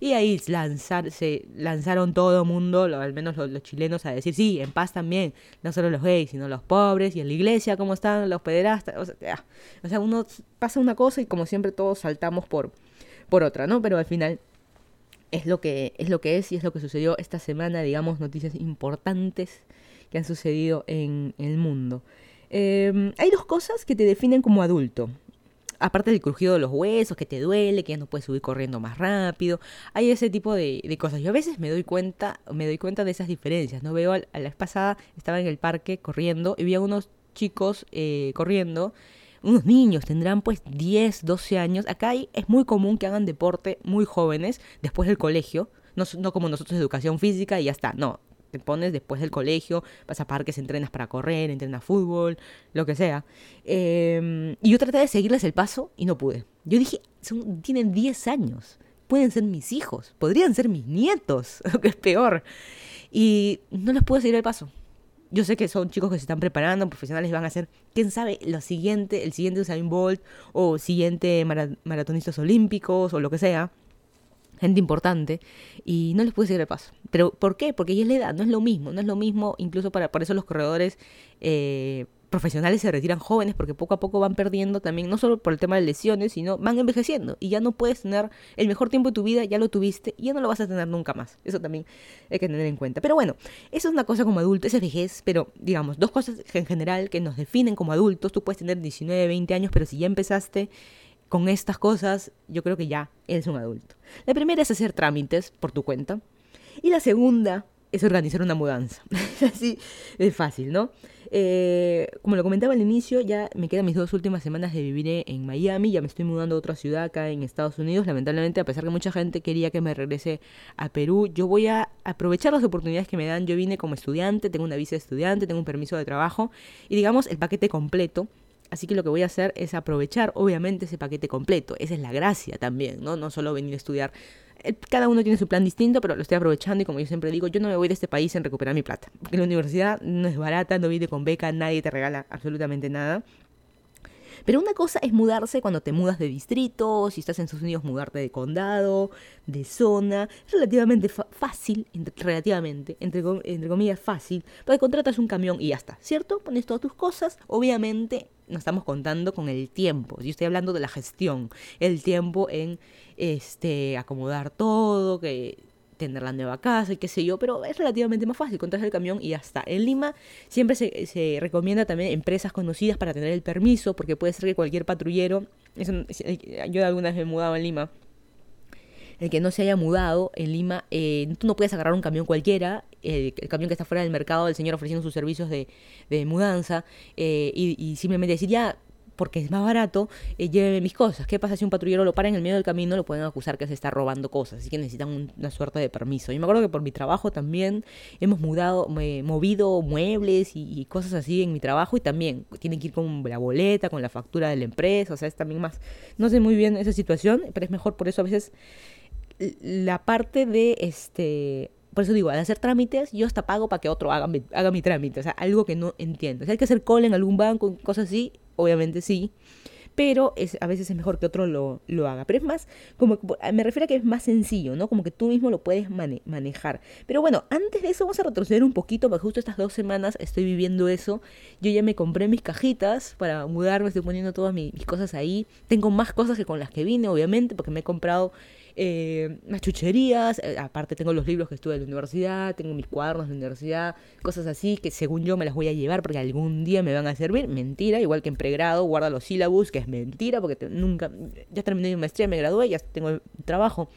Y ahí se lanzaron todo el mundo, al menos los, chilenos, a decir, sí, en paz también, no solo los gays, sino los pobres, y en la iglesia, cómo están los pederastas. O sea, o sea, uno pasa una cosa y como siempre todos saltamos por, por otra, ¿no? Pero al final es lo que es lo que es y es lo que sucedió esta semana, digamos, noticias importantes que han sucedido en el mundo. Eh, hay dos cosas que te definen como adulto aparte del crujido de los huesos, que te duele, que ya no puedes subir corriendo más rápido, hay ese tipo de, cosas. Yo a veces me doy cuenta, me doy cuenta de esas diferencias, ¿no? Veo, a la vez pasada estaba en el parque corriendo y vi a unos chicos eh, corriendo, unos niños, tendrán pues 10, 12 años. Acá hay, es muy común que hagan deporte muy jóvenes, después del colegio, no, no como nosotros educación física y ya está, no, te pones después del colegio, vas a parques, entrenas para correr, entrenas fútbol, lo que sea. Eh, y yo traté de seguirles el paso y no pude. Yo dije, son, tienen 10 años, pueden ser mis hijos, podrían ser mis nietos, lo que es peor. Y no les pude seguir el paso. Yo sé que son chicos que se están preparando, profesionales van a ser, quién sabe, lo siguiente, el siguiente Usain Bolt o siguiente maratonistas olímpicos o lo que sea gente importante, y no les pude seguir el paso. ¿Pero por qué? Porque ya es la edad, no es lo mismo, no es lo mismo, incluso para, por eso los corredores eh, profesionales se retiran jóvenes, porque poco a poco van perdiendo también, no solo por el tema de lesiones, sino van envejeciendo, y ya no puedes tener el mejor tiempo de tu vida, ya lo tuviste, y ya no lo vas a tener nunca más. Eso también hay que tener en cuenta. Pero bueno, eso es una cosa como adulto, esa es vejez, pero digamos, dos cosas en general que nos definen como adultos, tú puedes tener 19, 20 años, pero si ya empezaste con estas cosas, yo creo que ya eres un adulto. La primera es hacer trámites por tu cuenta. Y la segunda es organizar una mudanza. Así de fácil, ¿no? Eh, como lo comentaba al inicio, ya me quedan mis dos últimas semanas de vivir en Miami, ya me estoy mudando a otra ciudad acá en Estados Unidos. Lamentablemente, a pesar que mucha gente quería que me regrese a Perú, yo voy a aprovechar las oportunidades que me dan. Yo vine como estudiante, tengo una visa de estudiante, tengo un permiso de trabajo y digamos el paquete completo Así que lo que voy a hacer es aprovechar, obviamente, ese paquete completo. Esa es la gracia también, ¿no? No solo venir a estudiar. Eh, cada uno tiene su plan distinto, pero lo estoy aprovechando y como yo siempre digo, yo no me voy de este país en recuperar mi plata. Porque la universidad no es barata, no viene con beca, nadie te regala absolutamente nada. Pero una cosa es mudarse cuando te mudas de distrito, si estás en Estados Unidos, mudarte de condado, de zona. Es relativamente fácil, relativamente, entre, entre comillas fácil, porque contratas un camión y ya está, ¿cierto? Pones todas tus cosas, obviamente no estamos contando con el tiempo. Yo estoy hablando de la gestión, el tiempo en este acomodar todo, que tener la nueva casa y qué sé yo, pero es relativamente más fácil, contratar el camión y ya está. En Lima siempre se, se, recomienda también empresas conocidas para tener el permiso, porque puede ser que cualquier patrullero, eso, yo alguna vez me he mudado en Lima, el que no se haya mudado en Lima, eh, tú no puedes agarrar un camión cualquiera, el, el, camión que está fuera del mercado del señor ofreciendo sus servicios de, mudanza, eh, y, simplemente decir, ya, porque es más barato, eh, lléveme mis cosas. ¿Qué pasa si un patrullero lo para en el medio del camino? Lo pueden acusar que se está robando cosas, así que necesitan un, una suerte de permiso. Yo me acuerdo que por mi trabajo también hemos mudado, eh, movido muebles y, y, cosas así en mi trabajo y también tienen que ir con la boleta, con la factura de la empresa, o sea, es también más... No sé muy bien esa situación, pero es mejor por eso a veces la parte de este por eso digo, al hacer trámites, yo hasta pago para que otro haga mi, haga mi trámite. O sea, algo que no entiendo. Si hay que hacer cola en algún banco, cosas así, obviamente sí. Pero a veces es mejor que otro lo, lo haga. Pero es más, como me refiero a que es más sencillo, ¿no? Como que tú mismo lo puedes mane manejar. Pero bueno, antes de eso vamos a retroceder un poquito, porque justo estas dos semanas estoy viviendo eso. Yo ya me compré mis cajitas para mudarme, estoy poniendo todas mis cosas ahí. Tengo más cosas que con las que vine, obviamente, porque me he comprado eh, más chucherías, eh, aparte tengo los libros que estuve en la universidad, tengo mis cuadernos de la universidad, cosas así que según yo me las voy a llevar porque algún día me van a servir. Mentira, igual que en pregrado, guarda los sílabus, que es mentira porque nunca, ya terminé mi maestría, me gradué, ya tengo trabajo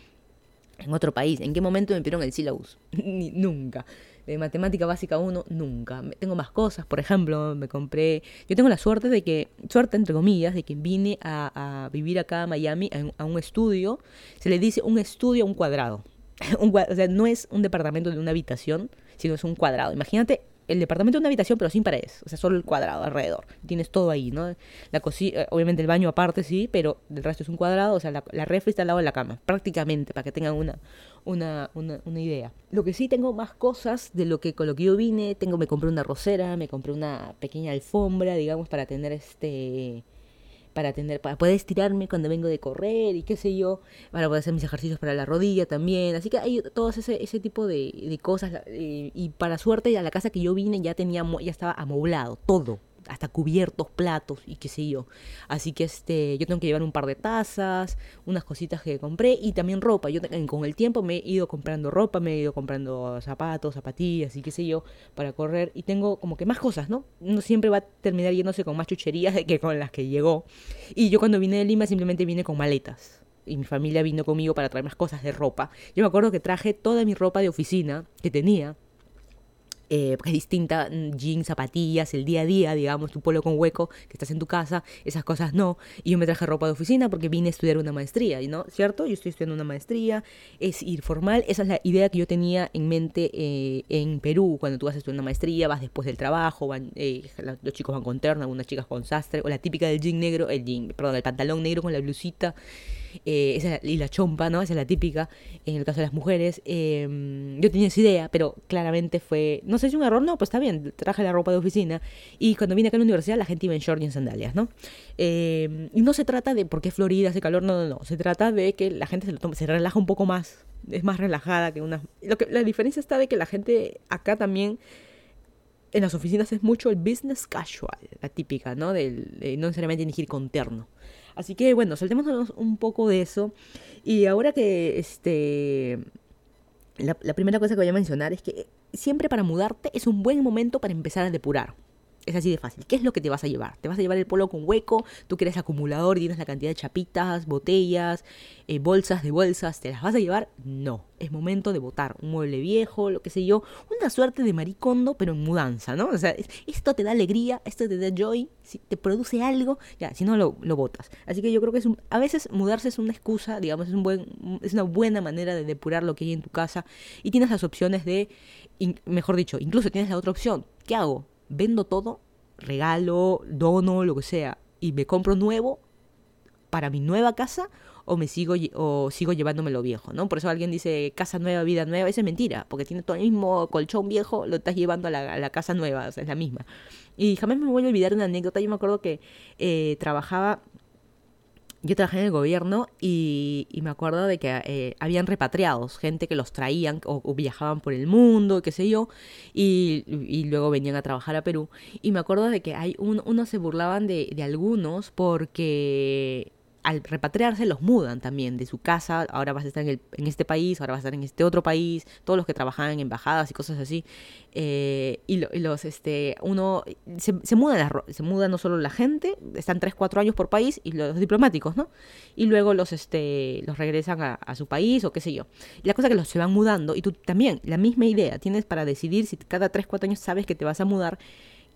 en otro país. ¿En qué momento me pidieron el sílabus? Ni, nunca. De matemática básica 1, nunca. Tengo más cosas, por ejemplo, me compré, yo tengo la suerte de que, suerte entre comillas, de que vine a, vivir acá a Miami a, un estudio, se le dice un estudio a un cuadrado. o sea, no es un departamento de una habitación, sino es un cuadrado. Imagínate el departamento de una habitación, pero sin paredes, o sea, solo el cuadrado alrededor. Tienes todo ahí, ¿no? La cocina, eh, obviamente el baño aparte sí, pero el resto es un cuadrado, o sea, la, la refri está al lado de la cama, prácticamente, para que tengan una, una, una, una, idea. Lo que sí tengo más cosas de lo que con lo que yo vine, tengo, me compré una rosera, me compré una pequeña alfombra, digamos, para tener este para tener, para poder estirarme cuando vengo de correr y qué sé yo, para poder hacer mis ejercicios para la rodilla también. Así que hay todo ese, ese tipo de, de cosas. Y, y para suerte, a la casa que yo vine ya tenía, ya estaba amoblado, todo hasta cubiertos, platos y qué sé yo. Así que este, yo tengo que llevar un par de tazas, unas cositas que compré y también ropa. Yo con el tiempo me he ido comprando ropa, me he ido comprando zapatos, zapatillas y qué sé yo para correr y tengo como que más cosas, ¿no? Uno siempre va a terminar yéndose con más chucherías que con las que llegó. Y yo cuando vine de Lima simplemente vine con maletas y mi familia vino conmigo para traer más cosas de ropa. Yo me acuerdo que traje toda mi ropa de oficina que tenía eh, es distinta, mm, jeans, zapatillas, el día a día, digamos, tu polo con hueco, que estás en tu casa, esas cosas no. Y yo me traje ropa de oficina porque vine a estudiar una maestría, ¿no? ¿Cierto? Yo estoy estudiando una maestría, es ir formal, esa es la idea que yo tenía en mente eh, en Perú, cuando tú vas a estudiar una maestría, vas después del trabajo, van, eh, los chicos van con terno, algunas chicas con sastre, o la típica del jean negro, el jean, perdón, el pantalón negro con la blusita eh, y la chompa, ¿no? Esa es la típica, en el caso de las mujeres. Em, yo tenía esa idea, pero claramente fue, no sé si un error, no, pues está bien, traje la ropa de oficina y cuando vine acá a la universidad la gente iba en short y en sandalias, ¿no? Em, y no se trata de por qué Florida hace calor, no, no, no, se trata de que la gente se, relaja un poco más, es más relajada que una... Lo que, la diferencia está de que la gente acá también en las oficinas es mucho el business casual, la típica, ¿no? Del, de no necesariamente ir con terno. Así que bueno, saltémonos un poco de eso. Y ahora que este. La, la primera cosa que voy a mencionar es que siempre para mudarte es un buen momento para empezar a depurar. Es así de fácil. ¿Qué es lo que te vas a llevar? ¿Te vas a llevar el polo con hueco? ¿Tú que eres acumulador tienes la cantidad de chapitas, botellas, eh, bolsas de bolsas? ¿Te las vas a llevar? No. Es momento de botar un mueble viejo, lo que sé yo. Una suerte de maricondo, pero en mudanza, ¿no? O sea, esto te da alegría, esto te da joy, si te produce algo, ya, si no lo, lo botas. Así que yo creo que es un, a veces mudarse es una excusa, digamos, es, un buen, es una buena manera de depurar lo que hay en tu casa. Y tienes las opciones de, mejor dicho, incluso tienes la otra opción. ¿Qué hago? Vendo todo, regalo, dono, lo que sea, y me compro nuevo para mi nueva casa o me sigo o sigo llevándome lo viejo, ¿no? Por eso alguien dice casa nueva, vida nueva, eso es mentira, porque tiene todo el mismo colchón viejo, lo estás llevando a la, casa nueva, o sea, es la misma. Y jamás me voy a olvidar una anécdota, yo me acuerdo que eh, trabajaba yo trabajé en el gobierno y, me acuerdo de que eh, habían repatriados, gente que los traían o, viajaban por el mundo, qué sé yo, y, luego venían a trabajar a Perú. Y me acuerdo de que hay un, unos se burlaban de, de algunos porque al repatriarse los mudan también de su casa, ahora vas a estar en, el, en, este país, ahora vas a estar en este otro país, todos los que trabajan en embajadas y cosas así, eh, y, los, este, uno, se, se muda, se muda no solo la gente, están 3, 4 años por país, y los diplomáticos, ¿no? Y luego los, este, los regresan a, su país o qué sé yo. Y la cosa es que los se van mudando, y tú también, la misma idea, tienes para decidir si cada 3, 4 años sabes que te vas a mudar,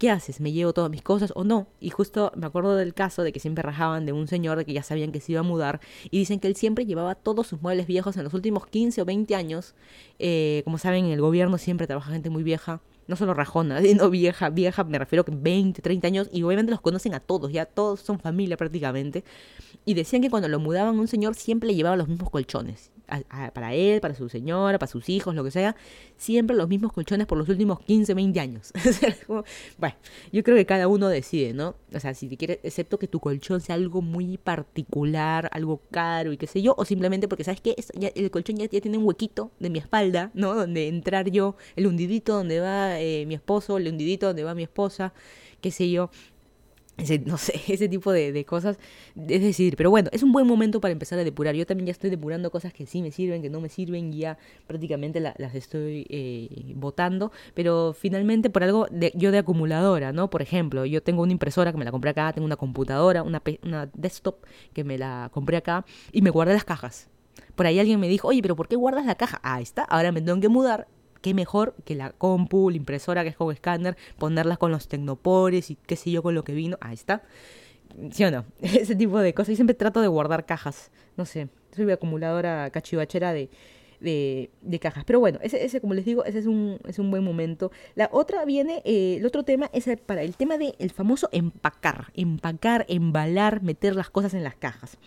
¿qué haces? ¿Me llevo todas mis cosas o no? Y justo me acuerdo del caso de que siempre rajaban de un señor de que ya sabían que se iba a mudar y dicen que él siempre llevaba todos sus muebles viejos en los últimos 15 o 20 años. Eh, como saben, en el gobierno siempre trabaja gente muy vieja no solo rajona, sino vieja, vieja, me refiero que 20, 30 años, y obviamente los conocen a todos, ya todos son familia prácticamente. Y decían que cuando lo mudaban un señor siempre le llevaba los mismos colchones para él, para su señora, para sus hijos, lo que sea, siempre los mismos colchones por los últimos 15, 20 años. bueno, yo creo que cada uno decide, ¿no? O sea, si te quieres, excepto que tu colchón sea algo muy particular, algo caro y qué sé yo, o simplemente porque, ¿sabes qué? el colchón ya, tiene un huequito de mi espalda, ¿no? Donde entrar yo, el hundidito donde va eh, mi esposo, el hundidito donde va mi esposa, qué sé yo no sé, ese tipo de, cosas, es decir, pero bueno, es un buen momento para empezar a depurar. Yo también ya estoy depurando cosas que sí me sirven, que no me sirven, y ya prácticamente las estoy eh, pero finalmente por algo de, yo de acumuladora, ¿no? Por ejemplo, yo tengo una impresora que me la compré acá, tengo una computadora, una, una desktop que me la compré acá y me guardé las cajas. Por ahí alguien me dijo, oye, pero ¿por qué guardas la caja? Ah, está, ahora me tengo que mudar qué mejor que la compu, la impresora que es con escáner, ponerlas con los tecnopores y qué sé yo con lo que vino. Ahí está. ¿Sí o no? Ese tipo de cosas. Y siempre trato de guardar cajas. No sé, soy acumuladora cachivachera de, de, de, cajas. Pero bueno, ese, ese, como les digo, ese es un, es un buen momento. La otra viene, eh, el otro tema es el, para el tema del famoso empacar. Empacar, embalar, meter las cosas en las cajas.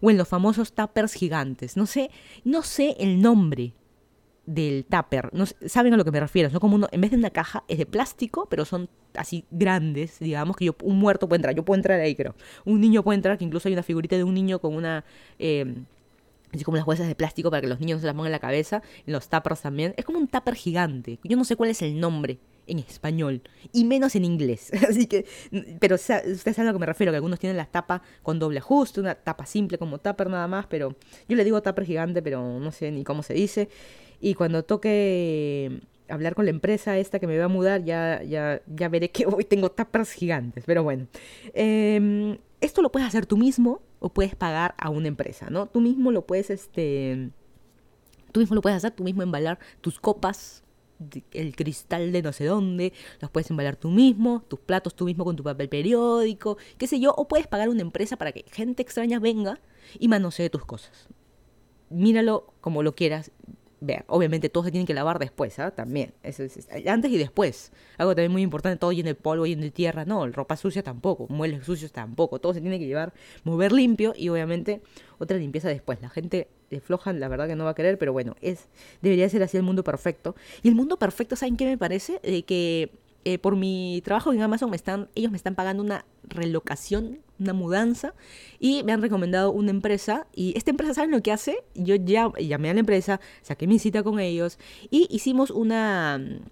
O en los famosos tuppers gigantes. No sé, no sé el nombre del tupper. No, ¿Saben a lo que me refiero? Son como uno, en vez de una caja, es de plástico, pero son así grandes, digamos, que yo, un muerto puede entrar. Yo puedo entrar ahí, creo. Un niño puede entrar, que incluso hay una figurita de un niño con una... Eh, así como las huesas de plástico para que los niños no se las pongan en la cabeza, en los tuppers también. Es como un tupper gigante. Yo no sé cuál es el nombre en español y menos en inglés. Así que, pero ustedes saben a lo que me refiero, que algunos tienen la tapa con doble ajuste, una tapa simple como tupper nada más, pero yo le digo tupper gigante, pero no sé ni cómo se dice. Y cuando toque hablar con la empresa esta que me va a mudar, ya, ya, ya veré que hoy tengo tapas gigantes. Pero bueno, em, esto lo puedes hacer tú mismo o puedes pagar a una empresa, ¿no? Tú mismo lo puedes, este, tú mismo lo puedes hacer, tú mismo embalar tus copas, el cristal de no sé dónde, los puedes embalar tú mismo, tus platos tú mismo con tu papel periódico, qué sé yo, o puedes pagar a una empresa para que gente extraña venga y manosee tus cosas. Míralo como lo quieras, Obviamente todo se tiene que lavar después, ¿ah? También. Eso es, antes y después. Algo también muy importante, todo lleno de polvo, lleno de tierra. No, ropa sucia tampoco, muebles sucios tampoco. Todo se tiene que llevar, mover limpio y obviamente otra limpieza después. La gente de floja, la verdad que no va a querer, pero bueno, es debería ser así el mundo perfecto. Y el mundo perfecto, ¿saben qué me parece? De que eh, por mi trabajo en Amazon me están, ellos me están pagando una relocación, una mudanza, y me han recomendado una empresa, y esta empresa, ¿saben lo que hace? Yo ya llamé a la empresa, saqué mi cita con ellos, y hicimos una mm,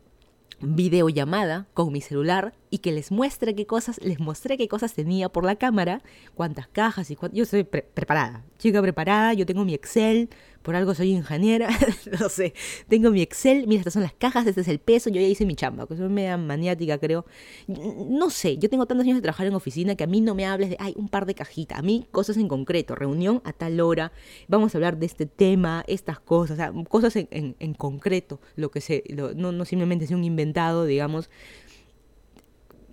videollamada con mi celular y que les muestre qué cosas, les mostré qué cosas tenía por la cámara, cuántas cajas y cuántas... Yo estoy preparada, chica preparada, yo tengo mi Excel, por algo soy ingeniera, no sé, tengo mi Excel, mira, estas son las cajas, este es el peso, yo ya hice mi chamba, que soy media maniática, creo. No sé, yo tengo tantos años de trabajar en oficina que a mí no me hables de, ay, un par de cajitas, a mí cosas en concreto, reunión a tal hora, vamos a hablar de este tema, estas cosas, o sea, cosas en, en, concreto, lo que se, no, no simplemente sea un inventado, digamos,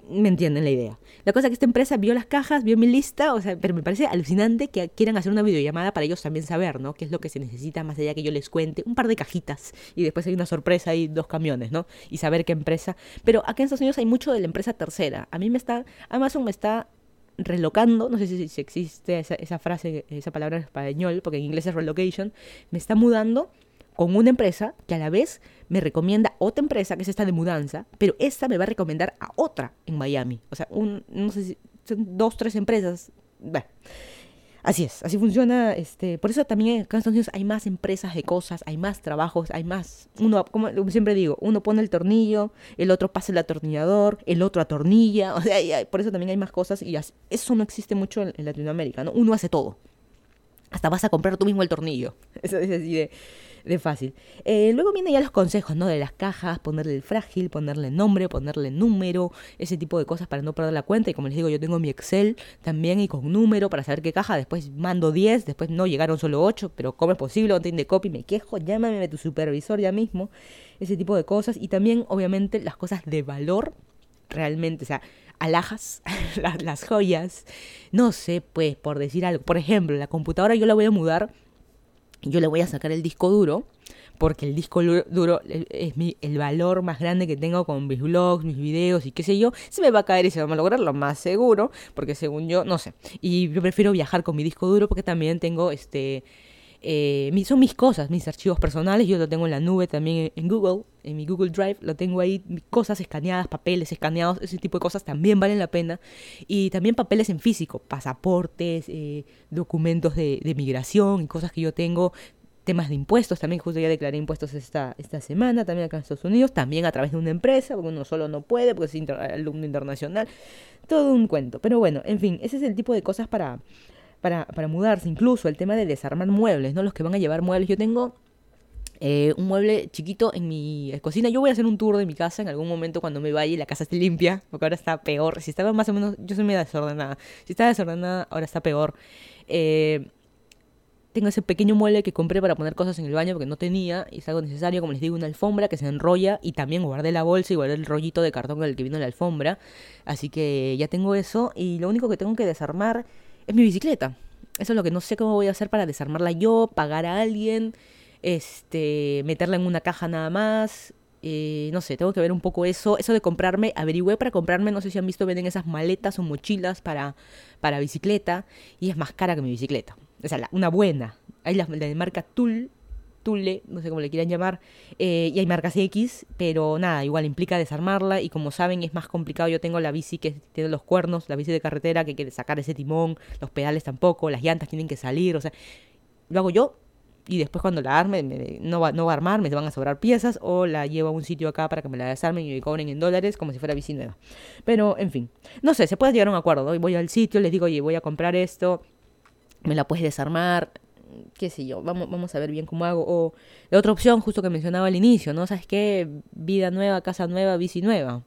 me entienden la idea. La cosa es que esta empresa vio las cajas, vio mi lista, o sea, pero me parece alucinante que quieran hacer una videollamada para ellos también saber, ¿no? Qué es lo que se necesita más allá que yo les cuente, un par de cajitas y después hay una sorpresa y dos camiones, ¿no? Y saber qué empresa. Pero acá en Estados Unidos hay mucho de la empresa tercera. A mí me está, Amazon me está relocando, no sé si, si existe esa, esa frase, esa palabra en español, porque en inglés es relocation, me está mudando con una empresa que a la vez me recomienda otra empresa que es esta de mudanza, pero esta me va a recomendar a otra en Miami. O sea, un, no sé si son dos, tres empresas. Bueno, así es, así funciona. Este, por eso también en Estados Unidos hay más empresas de cosas, hay más trabajos, hay más. Uno, como siempre digo, uno pone el tornillo, el otro pasa el atornillador, el otro atornilla. O sea, por eso también hay más cosas y eso no existe mucho en, en Latinoamérica, ¿no? Uno hace todo. Hasta vas a comprar tú mismo el tornillo. Eso es así de de fácil. Eh, luego vienen ya los consejos, ¿no? De las cajas, ponerle el frágil, ponerle nombre, ponerle número, ese tipo de cosas para no perder la cuenta. Y como les digo, yo tengo mi Excel también y con número para saber qué caja. Después mando 10, después no llegaron solo 8, pero ¿cómo es posible? No tiene copy, me quejo, llámame a tu supervisor ya mismo. Ese tipo de cosas. Y también, obviamente, las cosas de valor realmente, o sea, alhajas, las, las joyas, no sé, pues, por decir algo. Por ejemplo, la computadora yo la voy a mudar yo le voy a sacar el disco duro, porque el disco duro es mi, el valor más grande que tengo con mis blogs, mis videos y qué sé yo. Se me va a caer y se va a lograr lo más seguro, porque según yo, no sé. Y yo prefiero viajar con mi disco duro porque también tengo este eh, son mis cosas, mis archivos personales, yo lo tengo en la nube también en Google, en mi Google Drive, lo tengo ahí, cosas escaneadas, papeles escaneados, ese tipo de cosas también valen la pena. Y también papeles en físico, pasaportes, eh, documentos de, migración y cosas que yo tengo, temas de impuestos, también justo ya declaré impuestos esta, esta semana, también acá en Estados Unidos, también a través de una empresa, porque uno solo no puede, porque es alumno internacional, todo un cuento. Pero bueno, en fin, ese es el tipo de cosas para, para, para mudarse, incluso el tema de desarmar muebles, ¿no? Los que van a llevar muebles. Yo tengo eh, un mueble chiquito en mi cocina. Yo voy a hacer un tour de mi casa en algún momento cuando me vaya y la casa esté limpia, porque ahora está peor. Si estaba más o menos, yo soy medio desordenada. Si estaba desordenada, ahora está peor. Eh, tengo ese pequeño mueble que compré para poner cosas en el baño porque no tenía y es algo necesario, como les digo, una alfombra que se enrolla y también guardé la bolsa y guardé el rollito de cartón con el que vino la alfombra. Así que ya tengo eso y lo único que tengo que desarmar es mi bicicleta. Eso es lo que no sé cómo voy a hacer para desarmarla yo, pagar a alguien, este, meterla en una caja nada más. Eh, no sé, tengo que ver un poco eso. Eso de comprarme, averigüé para comprarme, no sé si han visto, venden esas maletas o mochilas para, para bicicleta y es más cara que mi bicicleta. O sea, una buena. Hay la, de marca Tull, Tule, no sé cómo le quieran llamar, eh, y hay marcas X, pero nada, igual implica desarmarla y como saben es más complicado. Yo tengo la bici que tiene los cuernos, la bici de carretera que hay que sacar ese timón, los pedales tampoco, las llantas tienen que salir, o sea, lo hago yo y después cuando la arme no, va, no va a armar, me van a sobrar piezas o la llevo a un sitio acá para que me la desarmen y me cobren en dólares como si fuera bici nueva. Pero, en fin, no sé, se puede llegar a un acuerdo. Voy al sitio, les digo, oye, voy a comprar esto, me la puedes desarmar, qué sé yo, vamos, vamos a ver bien cómo hago. O la otra opción, justo que mencionaba al inicio, ¿no? ¿Sabes qué? Vida nueva, casa nueva, bici nueva.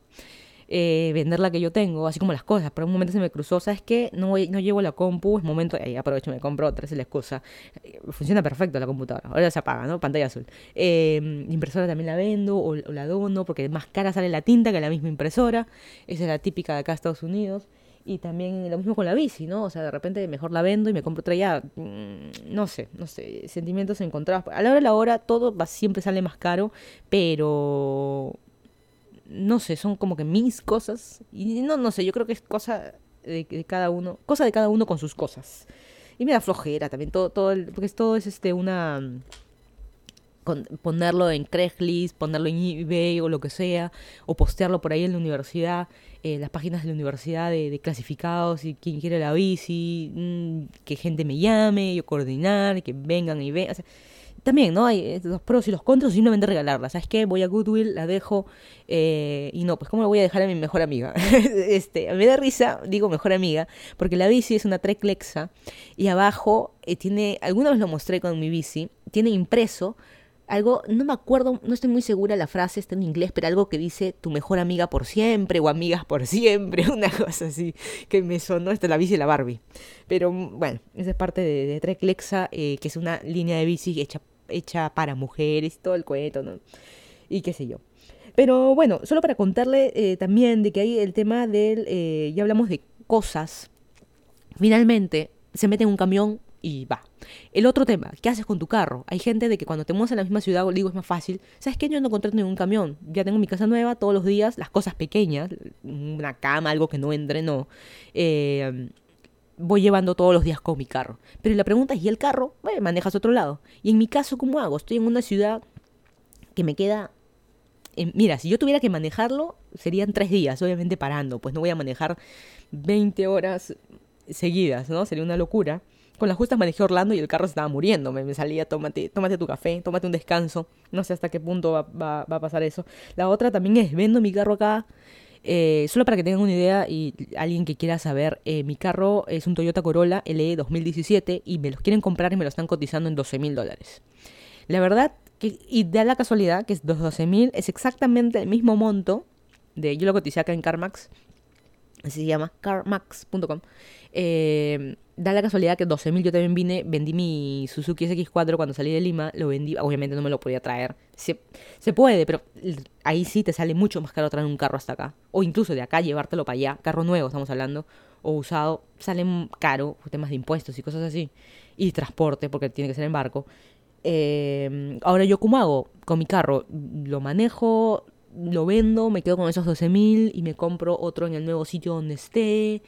Eh, vender la que yo tengo, así como las cosas. Por un momento se me cruzó, ¿sabes qué? No, no llevo la compu, es momento, ahí aprovecho, me compro otra, es la excusa. Eh, funciona perfecto la computadora, ahora se apaga, ¿no? Pantalla azul. Eh, impresora también la vendo o, o, la dono, porque más cara sale la tinta que la misma impresora. Esa es la típica de acá Estados Unidos. Y también lo mismo con la bici, ¿no? O sea, de repente mejor la vendo y me compro otra ya. Mm, no sé, no sé, sentimientos encontrados. A la hora de la hora todo va, siempre sale más caro, pero no sé, son como que mis cosas. Y no, no sé, yo creo que es cosa de, de cada uno, cosa de cada uno con sus cosas. Y me da flojera también, todo, todo, el, porque todo es este una ponerlo en Craigslist, ponerlo en eBay o lo que sea, o postearlo por ahí en la universidad, eh, las páginas de la universidad de, clasificados y quien quiere la bici, mm, que gente me llame, yo coordinar, que vengan y vean. también, ¿no? Hay eh, los pros y los contras, simplemente regalarla. ¿Sabes qué? Voy a Goodwill, la dejo eh, y no, pues ¿cómo la voy a dejar a mi mejor amiga? este, me da risa, digo mejor amiga, porque la bici es una Trek Lexa y abajo tiene, alguna vez lo mostré con mi bici, tiene impreso algo, no me acuerdo, no estoy muy segura la frase, está en inglés, pero algo que dice tu mejor amiga por siempre o amigas por siempre, una cosa así que me sonó, es la bici de la Barbie. Pero bueno, esa es parte de, de Trek Lexa, eh, que es una línea de bici hecha, hecha para mujeres, todo el cuento, ¿no? Y qué sé yo. Pero bueno, solo para contarle eh, también de que hay el tema del, eh, ya hablamos de cosas, finalmente se mete en un camión y va. El otro tema, ¿qué haces con tu carro? Hay gente de que cuando te mueves en la misma ciudad, digo, es más fácil. ¿Sabes qué? Yo no contrato ningún camión. Ya tengo mi casa nueva todos los días, las cosas pequeñas, una cama, algo que no entre, no. Eh, voy llevando todos los días con mi carro. Pero la pregunta es, ¿y el carro? Bueno, manejas otro lado. Y en mi caso, ¿cómo hago? Estoy en una ciudad que me queda... mira, si yo tuviera que manejarlo, serían tres días, obviamente parando. Pues no voy a manejar 20 horas seguidas, ¿no? Sería una locura. Con las justas manejé Orlando y el carro se estaba muriendo. Me, salía, tómate, tómate tu café, tómate un descanso. No sé hasta qué punto va, va, a pasar eso. La otra también es, vendo mi carro acá. Eh, solo para que tengan una idea y alguien que quiera saber, eh, mi carro es un Toyota Corolla LE 2017 y me los quieren comprar y me lo están cotizando en 12 mil dólares. La verdad, que, y da la casualidad que es 12 mil, es exactamente el mismo monto de, yo lo coticé acá en CarMax, así se llama, carmax.com. Eh, da la casualidad que 12.000 yo también vine, vendí mi Suzuki SX4 cuando salí de Lima, lo vendí, obviamente no me lo podía traer. Se, se puede, pero ahí sí te sale mucho más caro traer un carro hasta acá. O incluso de acá llevártelo para allá, carro nuevo estamos hablando, o usado, sale caro, temas de impuestos y cosas así. Y transporte, porque tiene que ser en barco. Eh, ahora yo cómo hago con mi carro, lo manejo, lo vendo, me quedo con esos 12.000 y me compro otro en el nuevo sitio donde esté.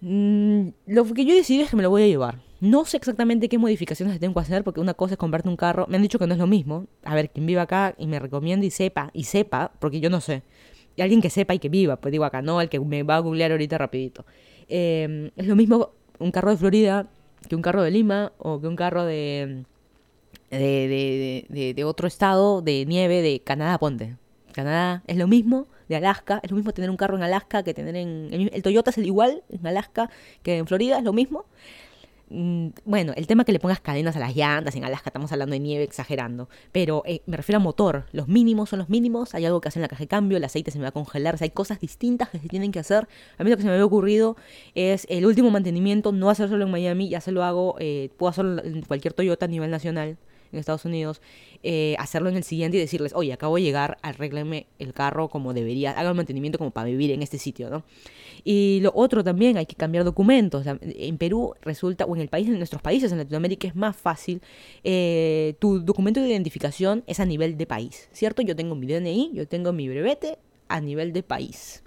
Mm, lo que yo decidí es que me lo voy a llevar. No sé exactamente qué modificaciones tengo que hacer porque una cosa es comprarte un carro. Me han dicho que no es lo mismo. A ver, quien viva acá y me recomienda y sepa, y sepa, porque yo no sé. Y alguien que sepa y que viva, pues digo acá, no, el que me va a googlear ahorita rapidito. Em, es lo mismo un carro de Florida que un carro de Lima o que un carro de, de, de, de, de otro estado de nieve de Canadá, ponte. Canadá es lo mismo de Alaska. Es lo mismo tener un carro en Alaska que tener en... El, Toyota es el igual en Alaska que en Florida, es lo mismo. Mm, bueno, el tema que le pongas cadenas a las llantas, en Alaska estamos hablando de nieve exagerando, pero eh, me refiero a motor, los mínimos son los mínimos, hay algo que hacer en la caja de cambio, el aceite se me va a congelar, hay cosas distintas que se tienen que hacer. A mí lo que se me había ocurrido es el último mantenimiento, no hacer solo en Miami, ya se lo hago, eh, puedo hacerlo en cualquier Toyota a nivel nacional en Estados Unidos, eh, hacerlo en el siguiente y decirles, oye, acabo de llegar, arréglame el carro como debería, haga el mantenimiento como para vivir en este sitio, ¿no? Y lo otro también, hay que cambiar documentos. En Perú resulta, o en el país, en nuestros países, en Latinoamérica, es más fácil. Eh, tu documento de identificación es a nivel de país, ¿cierto? Yo tengo mi DNI, yo tengo mi brevete a nivel de país.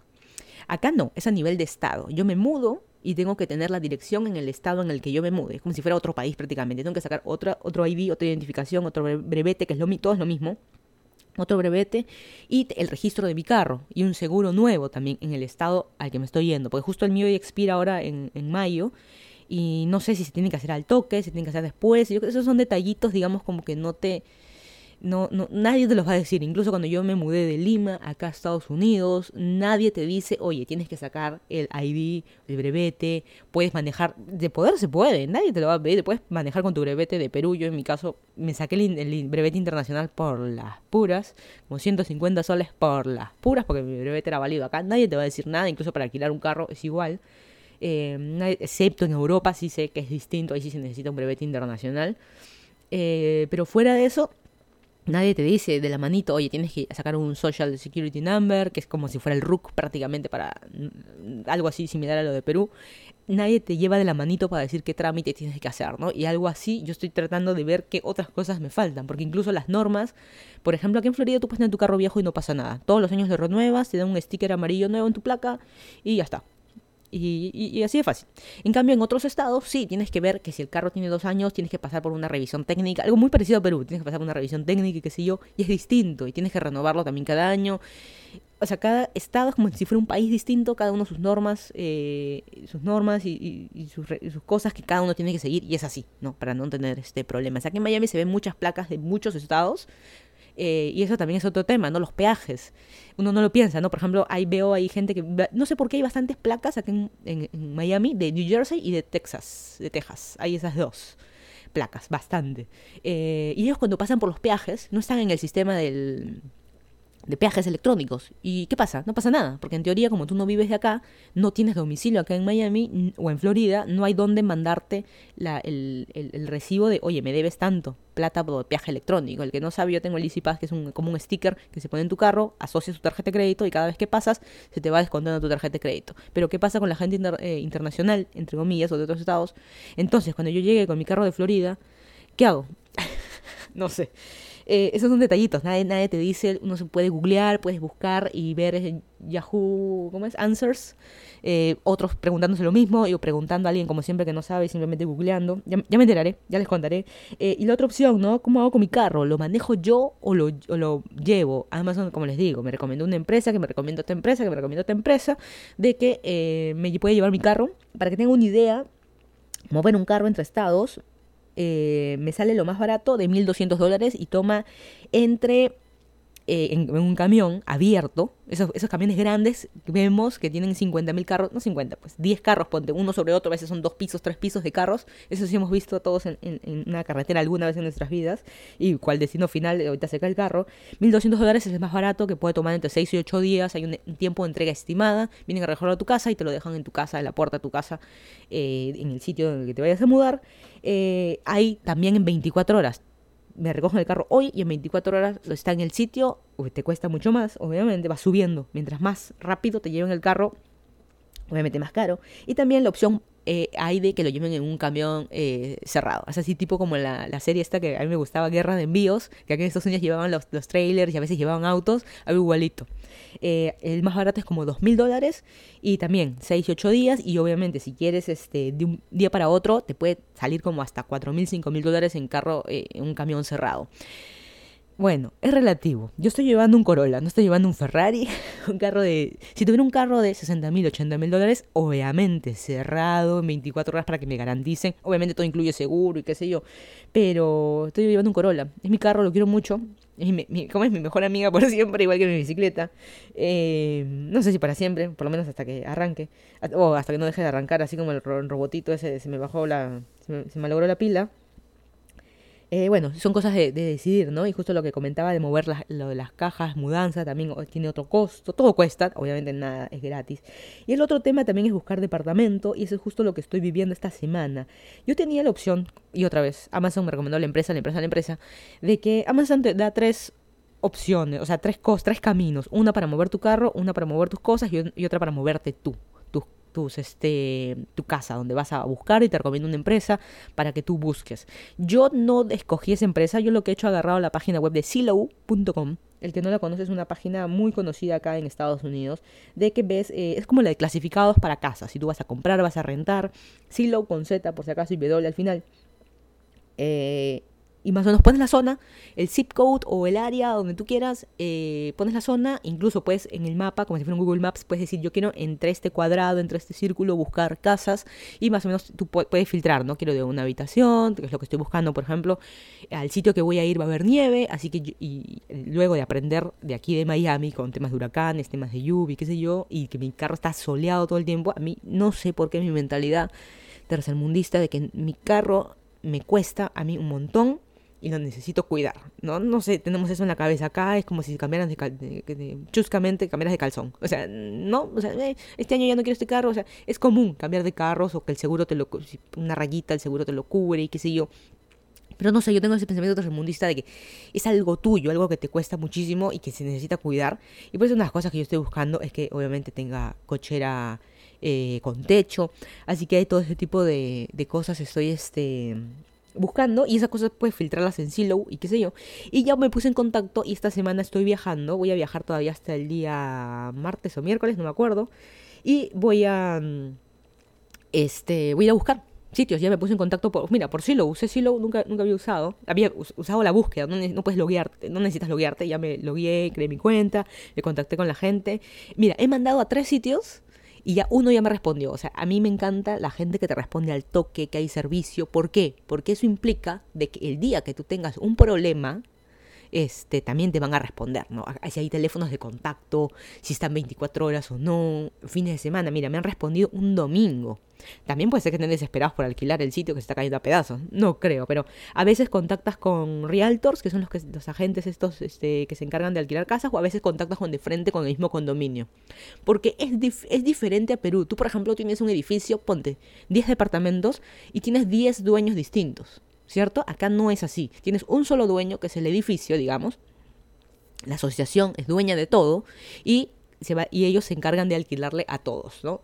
Acá no, es a nivel de estado. Yo me mudo y tengo que tener la dirección en el estado en el que yo me mude, como si fuera otro país prácticamente. Tengo que sacar otra, otro ID, otra identificación, otro brevete, que es lo, todo es lo mismo. Otro brevete y el registro de mi carro y un seguro nuevo también en el estado al que me estoy yendo, porque justo el mío expira ahora en, en mayo y no sé si se tiene que hacer al toque, si se tiene que hacer después, yo, esos son detallitos, digamos, como que no te no, no, nadie te los va a decir. Incluso cuando yo me mudé de Lima acá a Estados Unidos, nadie te dice, oye, tienes que sacar el ID, el brevete, puedes manejar. De poder se puede, nadie te lo va a pedir. Puedes manejar con tu brevete de Perú. Yo en mi caso me saqué el, brevete internacional por las puras, como 150 soles por las puras, porque mi brevete era válido acá. Nadie te va a decir nada, incluso para alquilar un carro es igual. Eh, excepto en Europa, sí sé que es distinto, ahí sí se necesita un brevete internacional. Eh, pero fuera de eso, Nadie te dice de la manito, oye, tienes que sacar un Social Security Number, que es como si fuera el RUC prácticamente para mm, algo así similar a lo de Perú. Nadie te lleva de la manito para decir qué trámite tienes que hacer, ¿no? Y algo así, yo estoy tratando de ver qué otras cosas me faltan, porque incluso las normas, por ejemplo, aquí en Florida tú puedes tener tu carro viejo y no pasa nada. Todos los años lo renuevas, te dan un sticker amarillo nuevo en tu placa y ya está. Y, así de fácil. En cambio, en otros estados, sí, tienes que ver que si el carro tiene dos años, tienes que pasar por una revisión técnica. Algo muy parecido a Perú, tienes que pasar por una revisión técnica y qué sé yo. Y es distinto, y tienes que renovarlo también cada año. O sea, cada estado es como si fuera un país distinto, cada uno sus normas, eh, sus normas y, sus, sus, cosas que cada uno tiene que seguir, y es así, ¿no? Para no tener este problema. O sea, aquí en Miami se ven muchas placas de muchos estados, eh, y eso también es otro tema, ¿no? Los peajes. Uno no lo piensa, ¿no? Por ejemplo, ahí veo hay gente que... No sé por qué hay bastantes placas aquí en, Miami de New Jersey y de Texas, de Texas. Hay esas dos placas, bastante. Eh, y ellos cuando pasan por los peajes no están en el sistema del de peajes electrónicos. ¿Y qué pasa? No pasa nada, porque en teoría como tú no vives de acá, no tienes domicilio acá en Miami o en Florida, no hay dónde mandarte la, el, el, recibo de, oye, me debes tanto, plata por peaje electrónico. El que no sabe, yo tengo el Easy Pass, que es un, como un sticker que se pone en tu carro, asocia tu tarjeta de crédito y cada vez que pasas se te va descontando tu tarjeta de crédito. Pero ¿qué pasa con la gente eh, internacional, entre comillas, o de otros estados? Entonces, cuando yo llegue con mi carro de Florida, ¿qué hago? no sé. Eh, esos son detallitos, nadie, nadie te dice, uno se puede googlear, puedes buscar y ver Yahoo, ¿cómo es? Answers. Eh, otros preguntándose lo mismo, yo preguntando a alguien como siempre que no sabe, simplemente googleando. Ya, me enteraré, ya les contaré. Eh, y la otra opción, ¿no? ¿Cómo hago con mi carro? ¿Lo manejo yo o lo, o lo llevo? Amazon, como les digo, me recomendó una empresa, que me recomienda otra empresa, que me recomienda otra empresa, de que me puede llevar mi carro. Para que tengan una idea, mover un carro entre estados eh, me sale lo más barato de 1.200 dólares y toma entre eh, en, un camión abierto, esos, esos camiones grandes vemos que tienen 50.000 carros, no 50, pues 10 carros, ponte uno sobre otro, a veces son dos pisos, tres pisos de carros, eso sí hemos visto todos en, una carretera alguna vez en nuestras vidas, y cual destino final, ahorita se cae el carro, 1.200 dólares es el más barato, que puede tomar entre 6 y 8 días, hay un, tiempo de entrega estimada, vienen a recogerlo a tu casa y te lo dejan en tu casa, en la puerta de tu casa, eh, en el sitio en el que te vayas a mudar, eh, hay también en 24 horas, me recogen el carro hoy y en 24 horas lo está en el sitio, te cuesta mucho más, obviamente, va subiendo. Mientras más rápido te lleven el carro, obviamente más caro. Y también la opción eh, hay de que lo lleven en un camión eh, cerrado. Es así tipo como la, la, serie esta que a mí me gustaba, Guerra de Envíos, que aquí en Estados Unidos llevaban los, los trailers y a veces llevaban autos, algo igualito. Eh, el más barato es como dos mil dólares y también 6 y 8 días y obviamente si quieres este de un día para otro te puede salir como hasta cuatro mil, cinco mil dólares en carro, en un camión cerrado. Bueno, es relativo. Yo estoy llevando un Corolla, no estoy llevando un Ferrari, un carro de... Si tuviera un carro de 60 mil, 80 mil dólares, obviamente cerrado en 24 horas para que me garanticen. Obviamente todo incluye seguro y qué sé yo. Pero estoy llevando un Corolla. Es mi carro, lo quiero mucho. Es mi, como es mi mejor amiga por siempre, igual que mi bicicleta. Eh, no sé si para siempre, por lo menos hasta que arranque. O hasta que no deje de arrancar, así como el robotito ese se me bajó la se me, se me malogró la pila. Eh, bueno, son cosas de, de, decidir, ¿no? Y justo lo que comentaba de mover las, lo de las cajas, mudanza, también tiene otro costo, todo cuesta, obviamente nada es gratis. Y el otro tema también es buscar departamento, y eso es justo lo que estoy viviendo esta semana. Yo tenía la opción, y otra vez, Amazon me recomendó la empresa, la empresa, la empresa, de que Amazon te da tres opciones, o sea, tres cosas, tres caminos, una para mover tu carro, una para mover tus cosas y, y otra para moverte tú tus, este, tu casa, donde vas a buscar y te recomiendo una empresa para que tú busques. Yo no escogí esa empresa, yo lo que he hecho he agarrado la página web de silo.com. El que no la conoce es una página muy conocida acá en Estados Unidos, de que ves, eh, es como la de clasificados para casas. Si tú vas a comprar, vas a rentar, Silo con Z por si acaso y W al final. Eh, y más o menos pones la zona, el zip code o el área donde tú quieras, eh, pones la zona, incluso puedes en el mapa, como si fuera un Google Maps, puedes decir yo quiero entre este cuadrado, entre este círculo, buscar casas y más o menos tú puedes filtrar, ¿no? Quiero de una habitación, que es lo que estoy buscando, por ejemplo, al sitio que voy a ir va a haber nieve, así que y luego de aprender de aquí de Miami con temas de huracanes, temas de lluvia, qué sé yo, y que mi carro está soleado todo el tiempo, a mí no sé por qué mi mentalidad tercermundista de que mi carro me cuesta a mí un montón y lo necesito cuidar, ¿no? No sé, tenemos eso en la cabeza acá, es como si cambiaran de, de, chuscamente cambiaras de calzón. O sea, no, o sea, eh, este año ya no quiero este carro, o sea, es común cambiar de carros o que el seguro te lo, una rayita, el seguro te lo cubre y qué sé yo. Pero no sé, yo tengo ese pensamiento tercermundista de que es algo tuyo, algo que te cuesta muchísimo y que se necesita cuidar. Y por eso una de las cosas que yo estoy buscando es que obviamente tenga cochera eh, con techo. Así que hay todo ese tipo de, de cosas estoy este, buscando y esas cosas puedes filtrarlas en Silo y qué sé yo. Y ya me puse en contacto y esta semana estoy viajando, voy a viajar todavía hasta el día martes o miércoles, no me acuerdo. Y voy a mm, este voy a buscar sitios, ya me puse en contacto por mira, por Silo, usé Silo, nunca nunca había usado. Había usado la búsqueda, no, no puedes loguearte, no necesitas loguearte, ya me logueé, creé mi cuenta, me contacté con la gente. Mira, he mandado a tres sitios y ya uno ya me respondió. O sea, a mí me encanta la gente que te responde al toque, que hay servicio. ¿Por qué? Porque eso implica de que el día que tú tengas un problema, este, también te van a responder, ¿no? Si hay teléfonos de contacto, si están 24 horas o no, fines de semana. Mira, me han respondido un domingo. También puede ser que estén desesperados por alquilar el sitio que se está cayendo a pedazos. No creo, pero a veces contactas con realtors, que son los, que, los agentes estos este, que se encargan de alquilar casas, o a veces contactas con de frente con el mismo condominio. Porque es, es diferente a Perú. Tú, por ejemplo, tienes un edificio, ponte 10 departamentos y tienes 10 dueños distintos. ¿Cierto? Acá no es así. Tienes un solo dueño, que es el edificio, digamos. La asociación es dueña de todo y y ellos se encargan de alquilarle a todos, ¿no?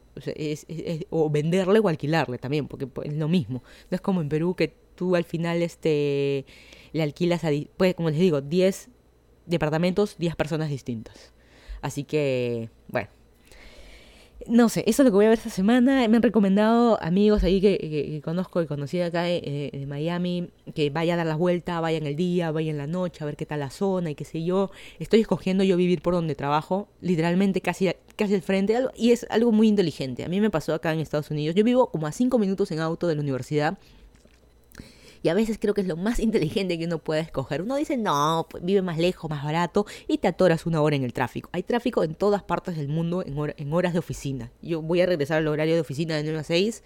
O, venderle o alquilarle también, porque pues, es lo mismo. No es como en Perú que tú al final este, le alquilas a, pues, como les digo, 10 departamentos, 10 personas distintas. Así que, bueno, no sé, eso es lo que voy a ver esta semana. Me han recomendado amigos ahí que, conozco y conocí acá eh, de Miami que vaya a dar la vuelta, vaya en el día, vaya en la noche, a ver qué tal la zona y qué sé yo. Estoy escogiendo yo vivir por donde trabajo, literalmente casi, casi al frente, y es algo muy inteligente. A mí me pasó acá en Estados Unidos. Yo vivo como a cinco minutos en auto de la universidad y a veces creo que es lo más inteligente que uno puede escoger. Uno dice, no, pues, vive más lejos, más barato y te atoras una hora en el tráfico. Hay tráfico en todas partes del mundo en, horas de oficina. Yo voy a regresar al horario de oficina de 9 a 6,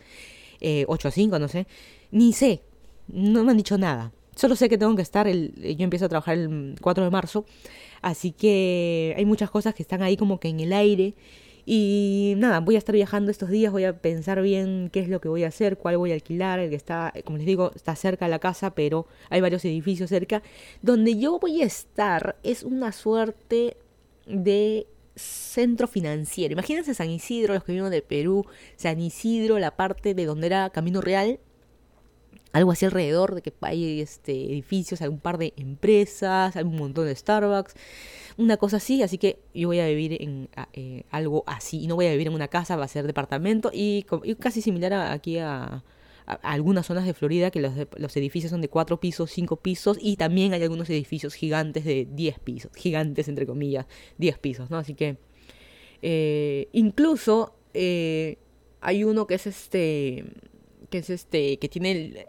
8 a 5, no sé. Ni sé, no me han dicho nada. Solo sé que tengo que estar, el, yo empiezo a trabajar el 4 de marzo, así que hay muchas cosas que están ahí como que en el aire y nada, voy a estar viajando estos días, voy a pensar bien qué es lo que voy a hacer, cuál voy a alquilar, el que está, como les digo, está cerca de la casa, pero hay varios edificios cerca. Donde yo voy a estar es una suerte de centro financiero. Imagínense San Isidro, los que vivimos de Perú, San Isidro, la parte de donde era Camino Real, algo así alrededor de que hay este, edificios, hay un par de empresas, hay un montón de Starbucks, una cosa así, así que yo voy a vivir en eh, algo así, y no voy a vivir en una casa, va a ser departamento, y, casi similar aquí a, algunas zonas de Florida, que los, los edificios son de cuatro pisos, cinco pisos, y también hay algunos edificios gigantes de 10 pisos, gigantes entre comillas, 10 pisos, ¿no? Así que eh, incluso eh, hay uno que es este que es este, que tiene,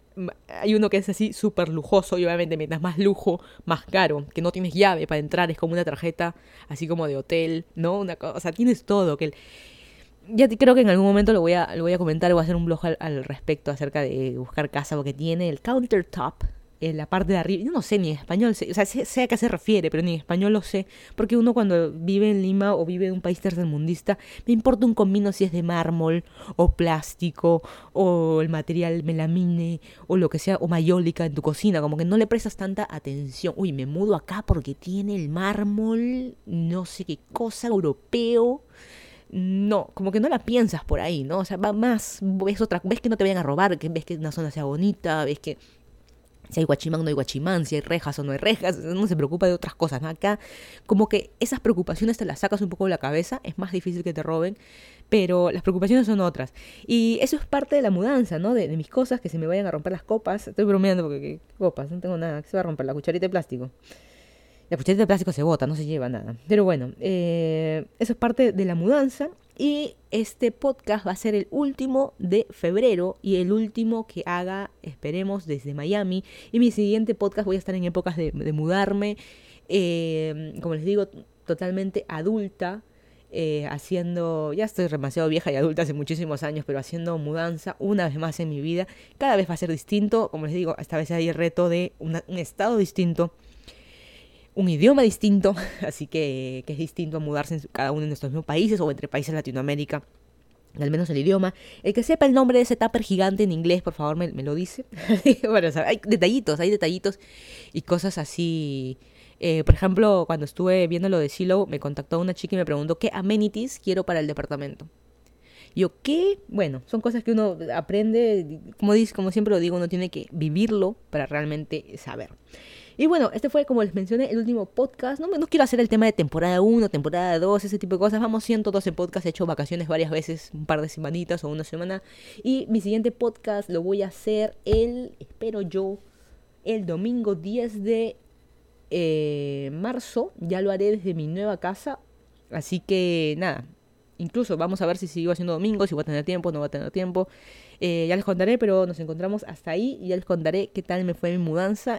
hay uno que es así súper lujoso y obviamente mientras más lujo, más caro, que no tienes llave para entrar, es como una tarjeta así como de hotel, ¿no? Una o sea, tienes todo, que ya creo que en algún momento lo voy a, lo voy a comentar, voy a hacer un blog al, al respecto acerca de buscar casa, porque tiene el countertop en la parte de arriba. Yo no sé ni en español, o sea, sé, a qué se refiere, pero ni en español lo sé. Porque uno cuando vive en Lima o vive en un país tercermundista, me importa un comino si es de mármol o plástico o el material melamine o lo que sea, o mayólica en tu cocina. Como que no le prestas tanta atención. Uy, me mudo acá porque tiene el mármol, no sé qué cosa, europeo no, como que no la piensas por ahí, ¿no? O sea, va más, ves otra, ves que no te vayan a robar, que ves que una zona sea bonita, ves que si hay guachimán no hay guachimán, si hay rejas o no hay rejas, no se preocupa de otras cosas, ¿no? Acá como que esas preocupaciones te las sacas un poco de la cabeza, es más difícil que te roben, pero las preocupaciones son otras. Y eso es parte de la mudanza, ¿no? De, mis cosas, que se me vayan a romper las copas. Estoy bromeando porque ¿qué copas, no tengo nada, que se va a romper la cucharita de plástico. La cucharita de plástico se bota, no se lleva nada. Pero bueno, eh, eso es parte de la mudanza y este podcast va a ser el último de febrero y el último que haga, esperemos, desde Miami. Y mi siguiente podcast voy a estar en épocas de, mudarme, eh, como les digo, totalmente adulta. Eh, haciendo, ya estoy demasiado vieja y adulta hace muchísimos años, pero haciendo mudanza una vez más en mi vida. Cada vez va a ser distinto, como les digo, esta vez hay el reto de un estado distinto un idioma distinto, así que, que es distinto a mudarse cada uno de nuestros mismos países o entre países de Latinoamérica al menos el idioma. El que sepa el nombre de ese tupper gigante en inglés, por favor, me, lo dice. bueno, hay detallitos, hay detallitos y cosas así. Eh, por ejemplo, cuando estuve viendo lo de Silo, me contactó una chica y me preguntó qué amenities quiero para el departamento. Yo, ¿qué? Bueno, son cosas que uno aprende, como, dice, como siempre lo digo, uno tiene que vivirlo para realmente saber. Y bueno, este fue, como les mencioné, el último podcast. No, no quiero hacer el tema de temporada 1, temporada 2, ese tipo de cosas. Vamos 112 podcasts. He hecho vacaciones varias veces, un par de semanitas o una semana. Y mi siguiente podcast lo voy a hacer el, espero yo, el domingo 10 de eh, marzo. Ya lo haré desde mi nueva casa. Así que nada, incluso vamos a ver si sigo haciendo domingo, si voy a tener tiempo, no voy a tener tiempo. Eh, ya les contaré, pero nos encontramos hasta ahí y ya les contaré qué tal me fue mi mudanza